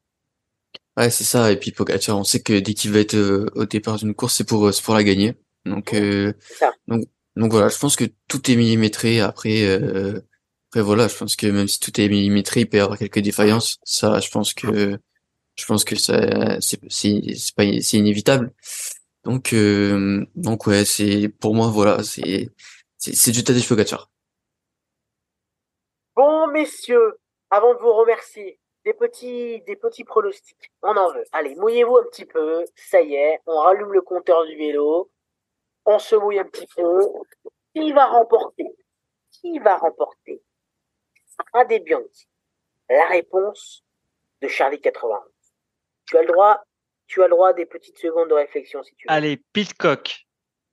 Ouais, c'est ça. Et puis Pogacar, on sait que dès qu'il va être euh, au départ d'une course, c'est pour c'est pour la gagner. Donc euh, donc donc voilà, je pense que tout est millimétré. Après euh, après voilà, je pense que même si tout est millimétré, il peut y avoir quelques défaillances. Ça, je pense que je pense que ça c'est c'est pas c'est inévitable. Donc, euh, donc ouais, c'est pour moi voilà, c'est c'est du Tadej Pogacar. Bon messieurs, avant de vous remercier, des petits des petits pronostics. On en veut. Allez, mouillez-vous un petit peu. Ça y est, on rallume le compteur du vélo. On se mouille un petit peu. Qui va remporter? Qui va remporter? Strade Bianchi La réponse de Charlie 91. Tu as le droit, tu as le droit des petites secondes de réflexion si tu veux. Allez, Pitcock.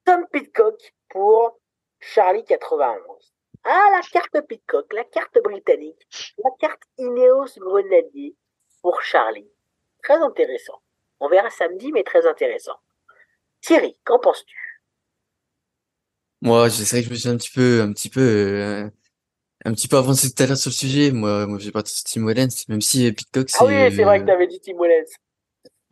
Tom Pitcock pour Charlie 91. Ah, la carte Pitcock, la carte britannique, la carte Ineos Grenadier pour Charlie. Très intéressant. On verra samedi, mais très intéressant. Thierry, qu'en penses-tu? Moi, c'est vrai que je me suis un petit peu, un petit peu, euh, un petit peu avancé tout à l'heure sur le sujet. Moi, moi, j'ai pas de Tim Wellens, même si Pitcock, Ah oui, c'est vrai que tu avais dit Tim Wellens.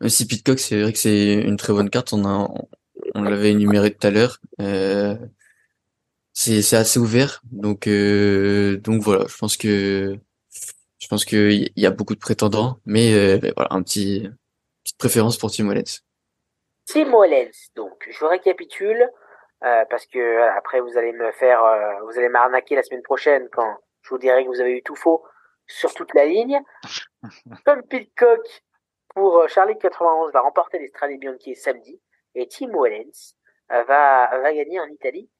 Si Pitcock, c'est vrai que c'est une très bonne carte. On l'avait énuméré tout à l'heure. Euh, c'est, assez ouvert. Donc, euh, donc voilà. Je pense que, y a beaucoup de prétendants, mais euh, voilà, un petit, petite préférence pour Tim Wellens. Tim Wellens. Donc, je récapitule. Parce que après vous allez me faire, vous allez m'arnaquer la semaine prochaine quand je vous dirai que vous avez eu tout faux sur toute la ligne. Tom Pitcock pour Charlie 91 va remporter les Strade Bianchi samedi et Tim Wellens va, va gagner en Italie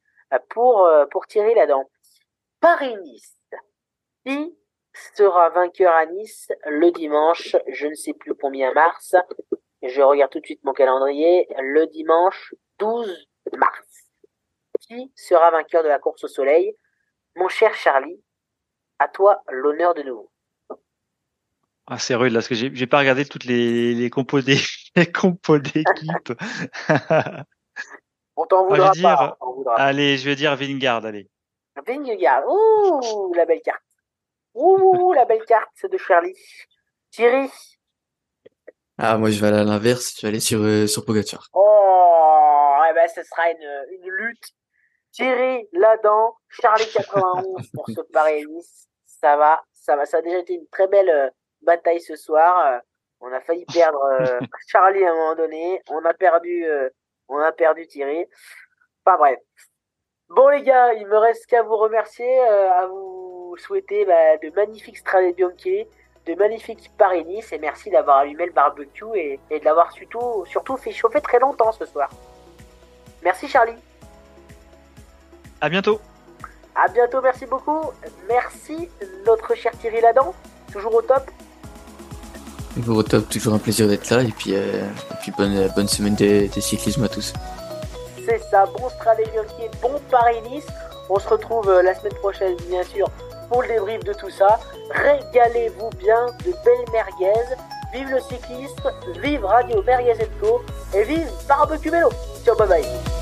pour, pour tirer la dent. Paris-Nice. Qui sera vainqueur à Nice le dimanche, je ne sais plus combien mars. Je regarde tout de suite mon calendrier. Le dimanche 12 mars qui sera vainqueur de la course au soleil? Mon cher Charlie, à toi l'honneur de nouveau. Ah, c'est rude là, parce que j'ai pas regardé toutes les, les compos d'équipe. on t'en voudra, pas. Allez, je vais dire Vingard, allez. Vingard, ouh, la belle carte. Ouh, la belle carte de Charlie. Thierry. Ah, moi je vais aller à l'inverse, je vais aller sur, euh, sur Pogacar. Oh, eh ben, ce sera une, une lutte Thierry Ladan, Charlie 91 pour ce Paris-Nice. Ça va, ça va. Ça a déjà été une très belle euh, bataille ce soir. Euh, on a failli perdre euh, Charlie à un moment donné. On a perdu, on a perdu Thierry. Pas bref. Bon les gars, il me reste qu'à vous remercier, à vous souhaiter bah, de magnifiques Strade Bianchi, de magnifiques Paris-Nice et merci d'avoir allumé le barbecue et, et de l'avoir surtout, surtout fait chauffer très longtemps ce soir. Merci Charlie. À bientôt. À bientôt, merci beaucoup. Merci notre cher Thierry Ladan, toujours au top. Toujours au top, toujours un plaisir d'être là et puis, euh, puis bonne, bonne semaine de, cyclisme à tous. C'est ça, bon Strade bon Paris-Nice. On se retrouve euh, la semaine prochaine, bien sûr, pour le débrief de tout ça. Régalez-vous bien de belles merguez. Vive le cyclisme, vive Radio Merguez Co et vive Barbecue Vélo. Ciao, bye bye.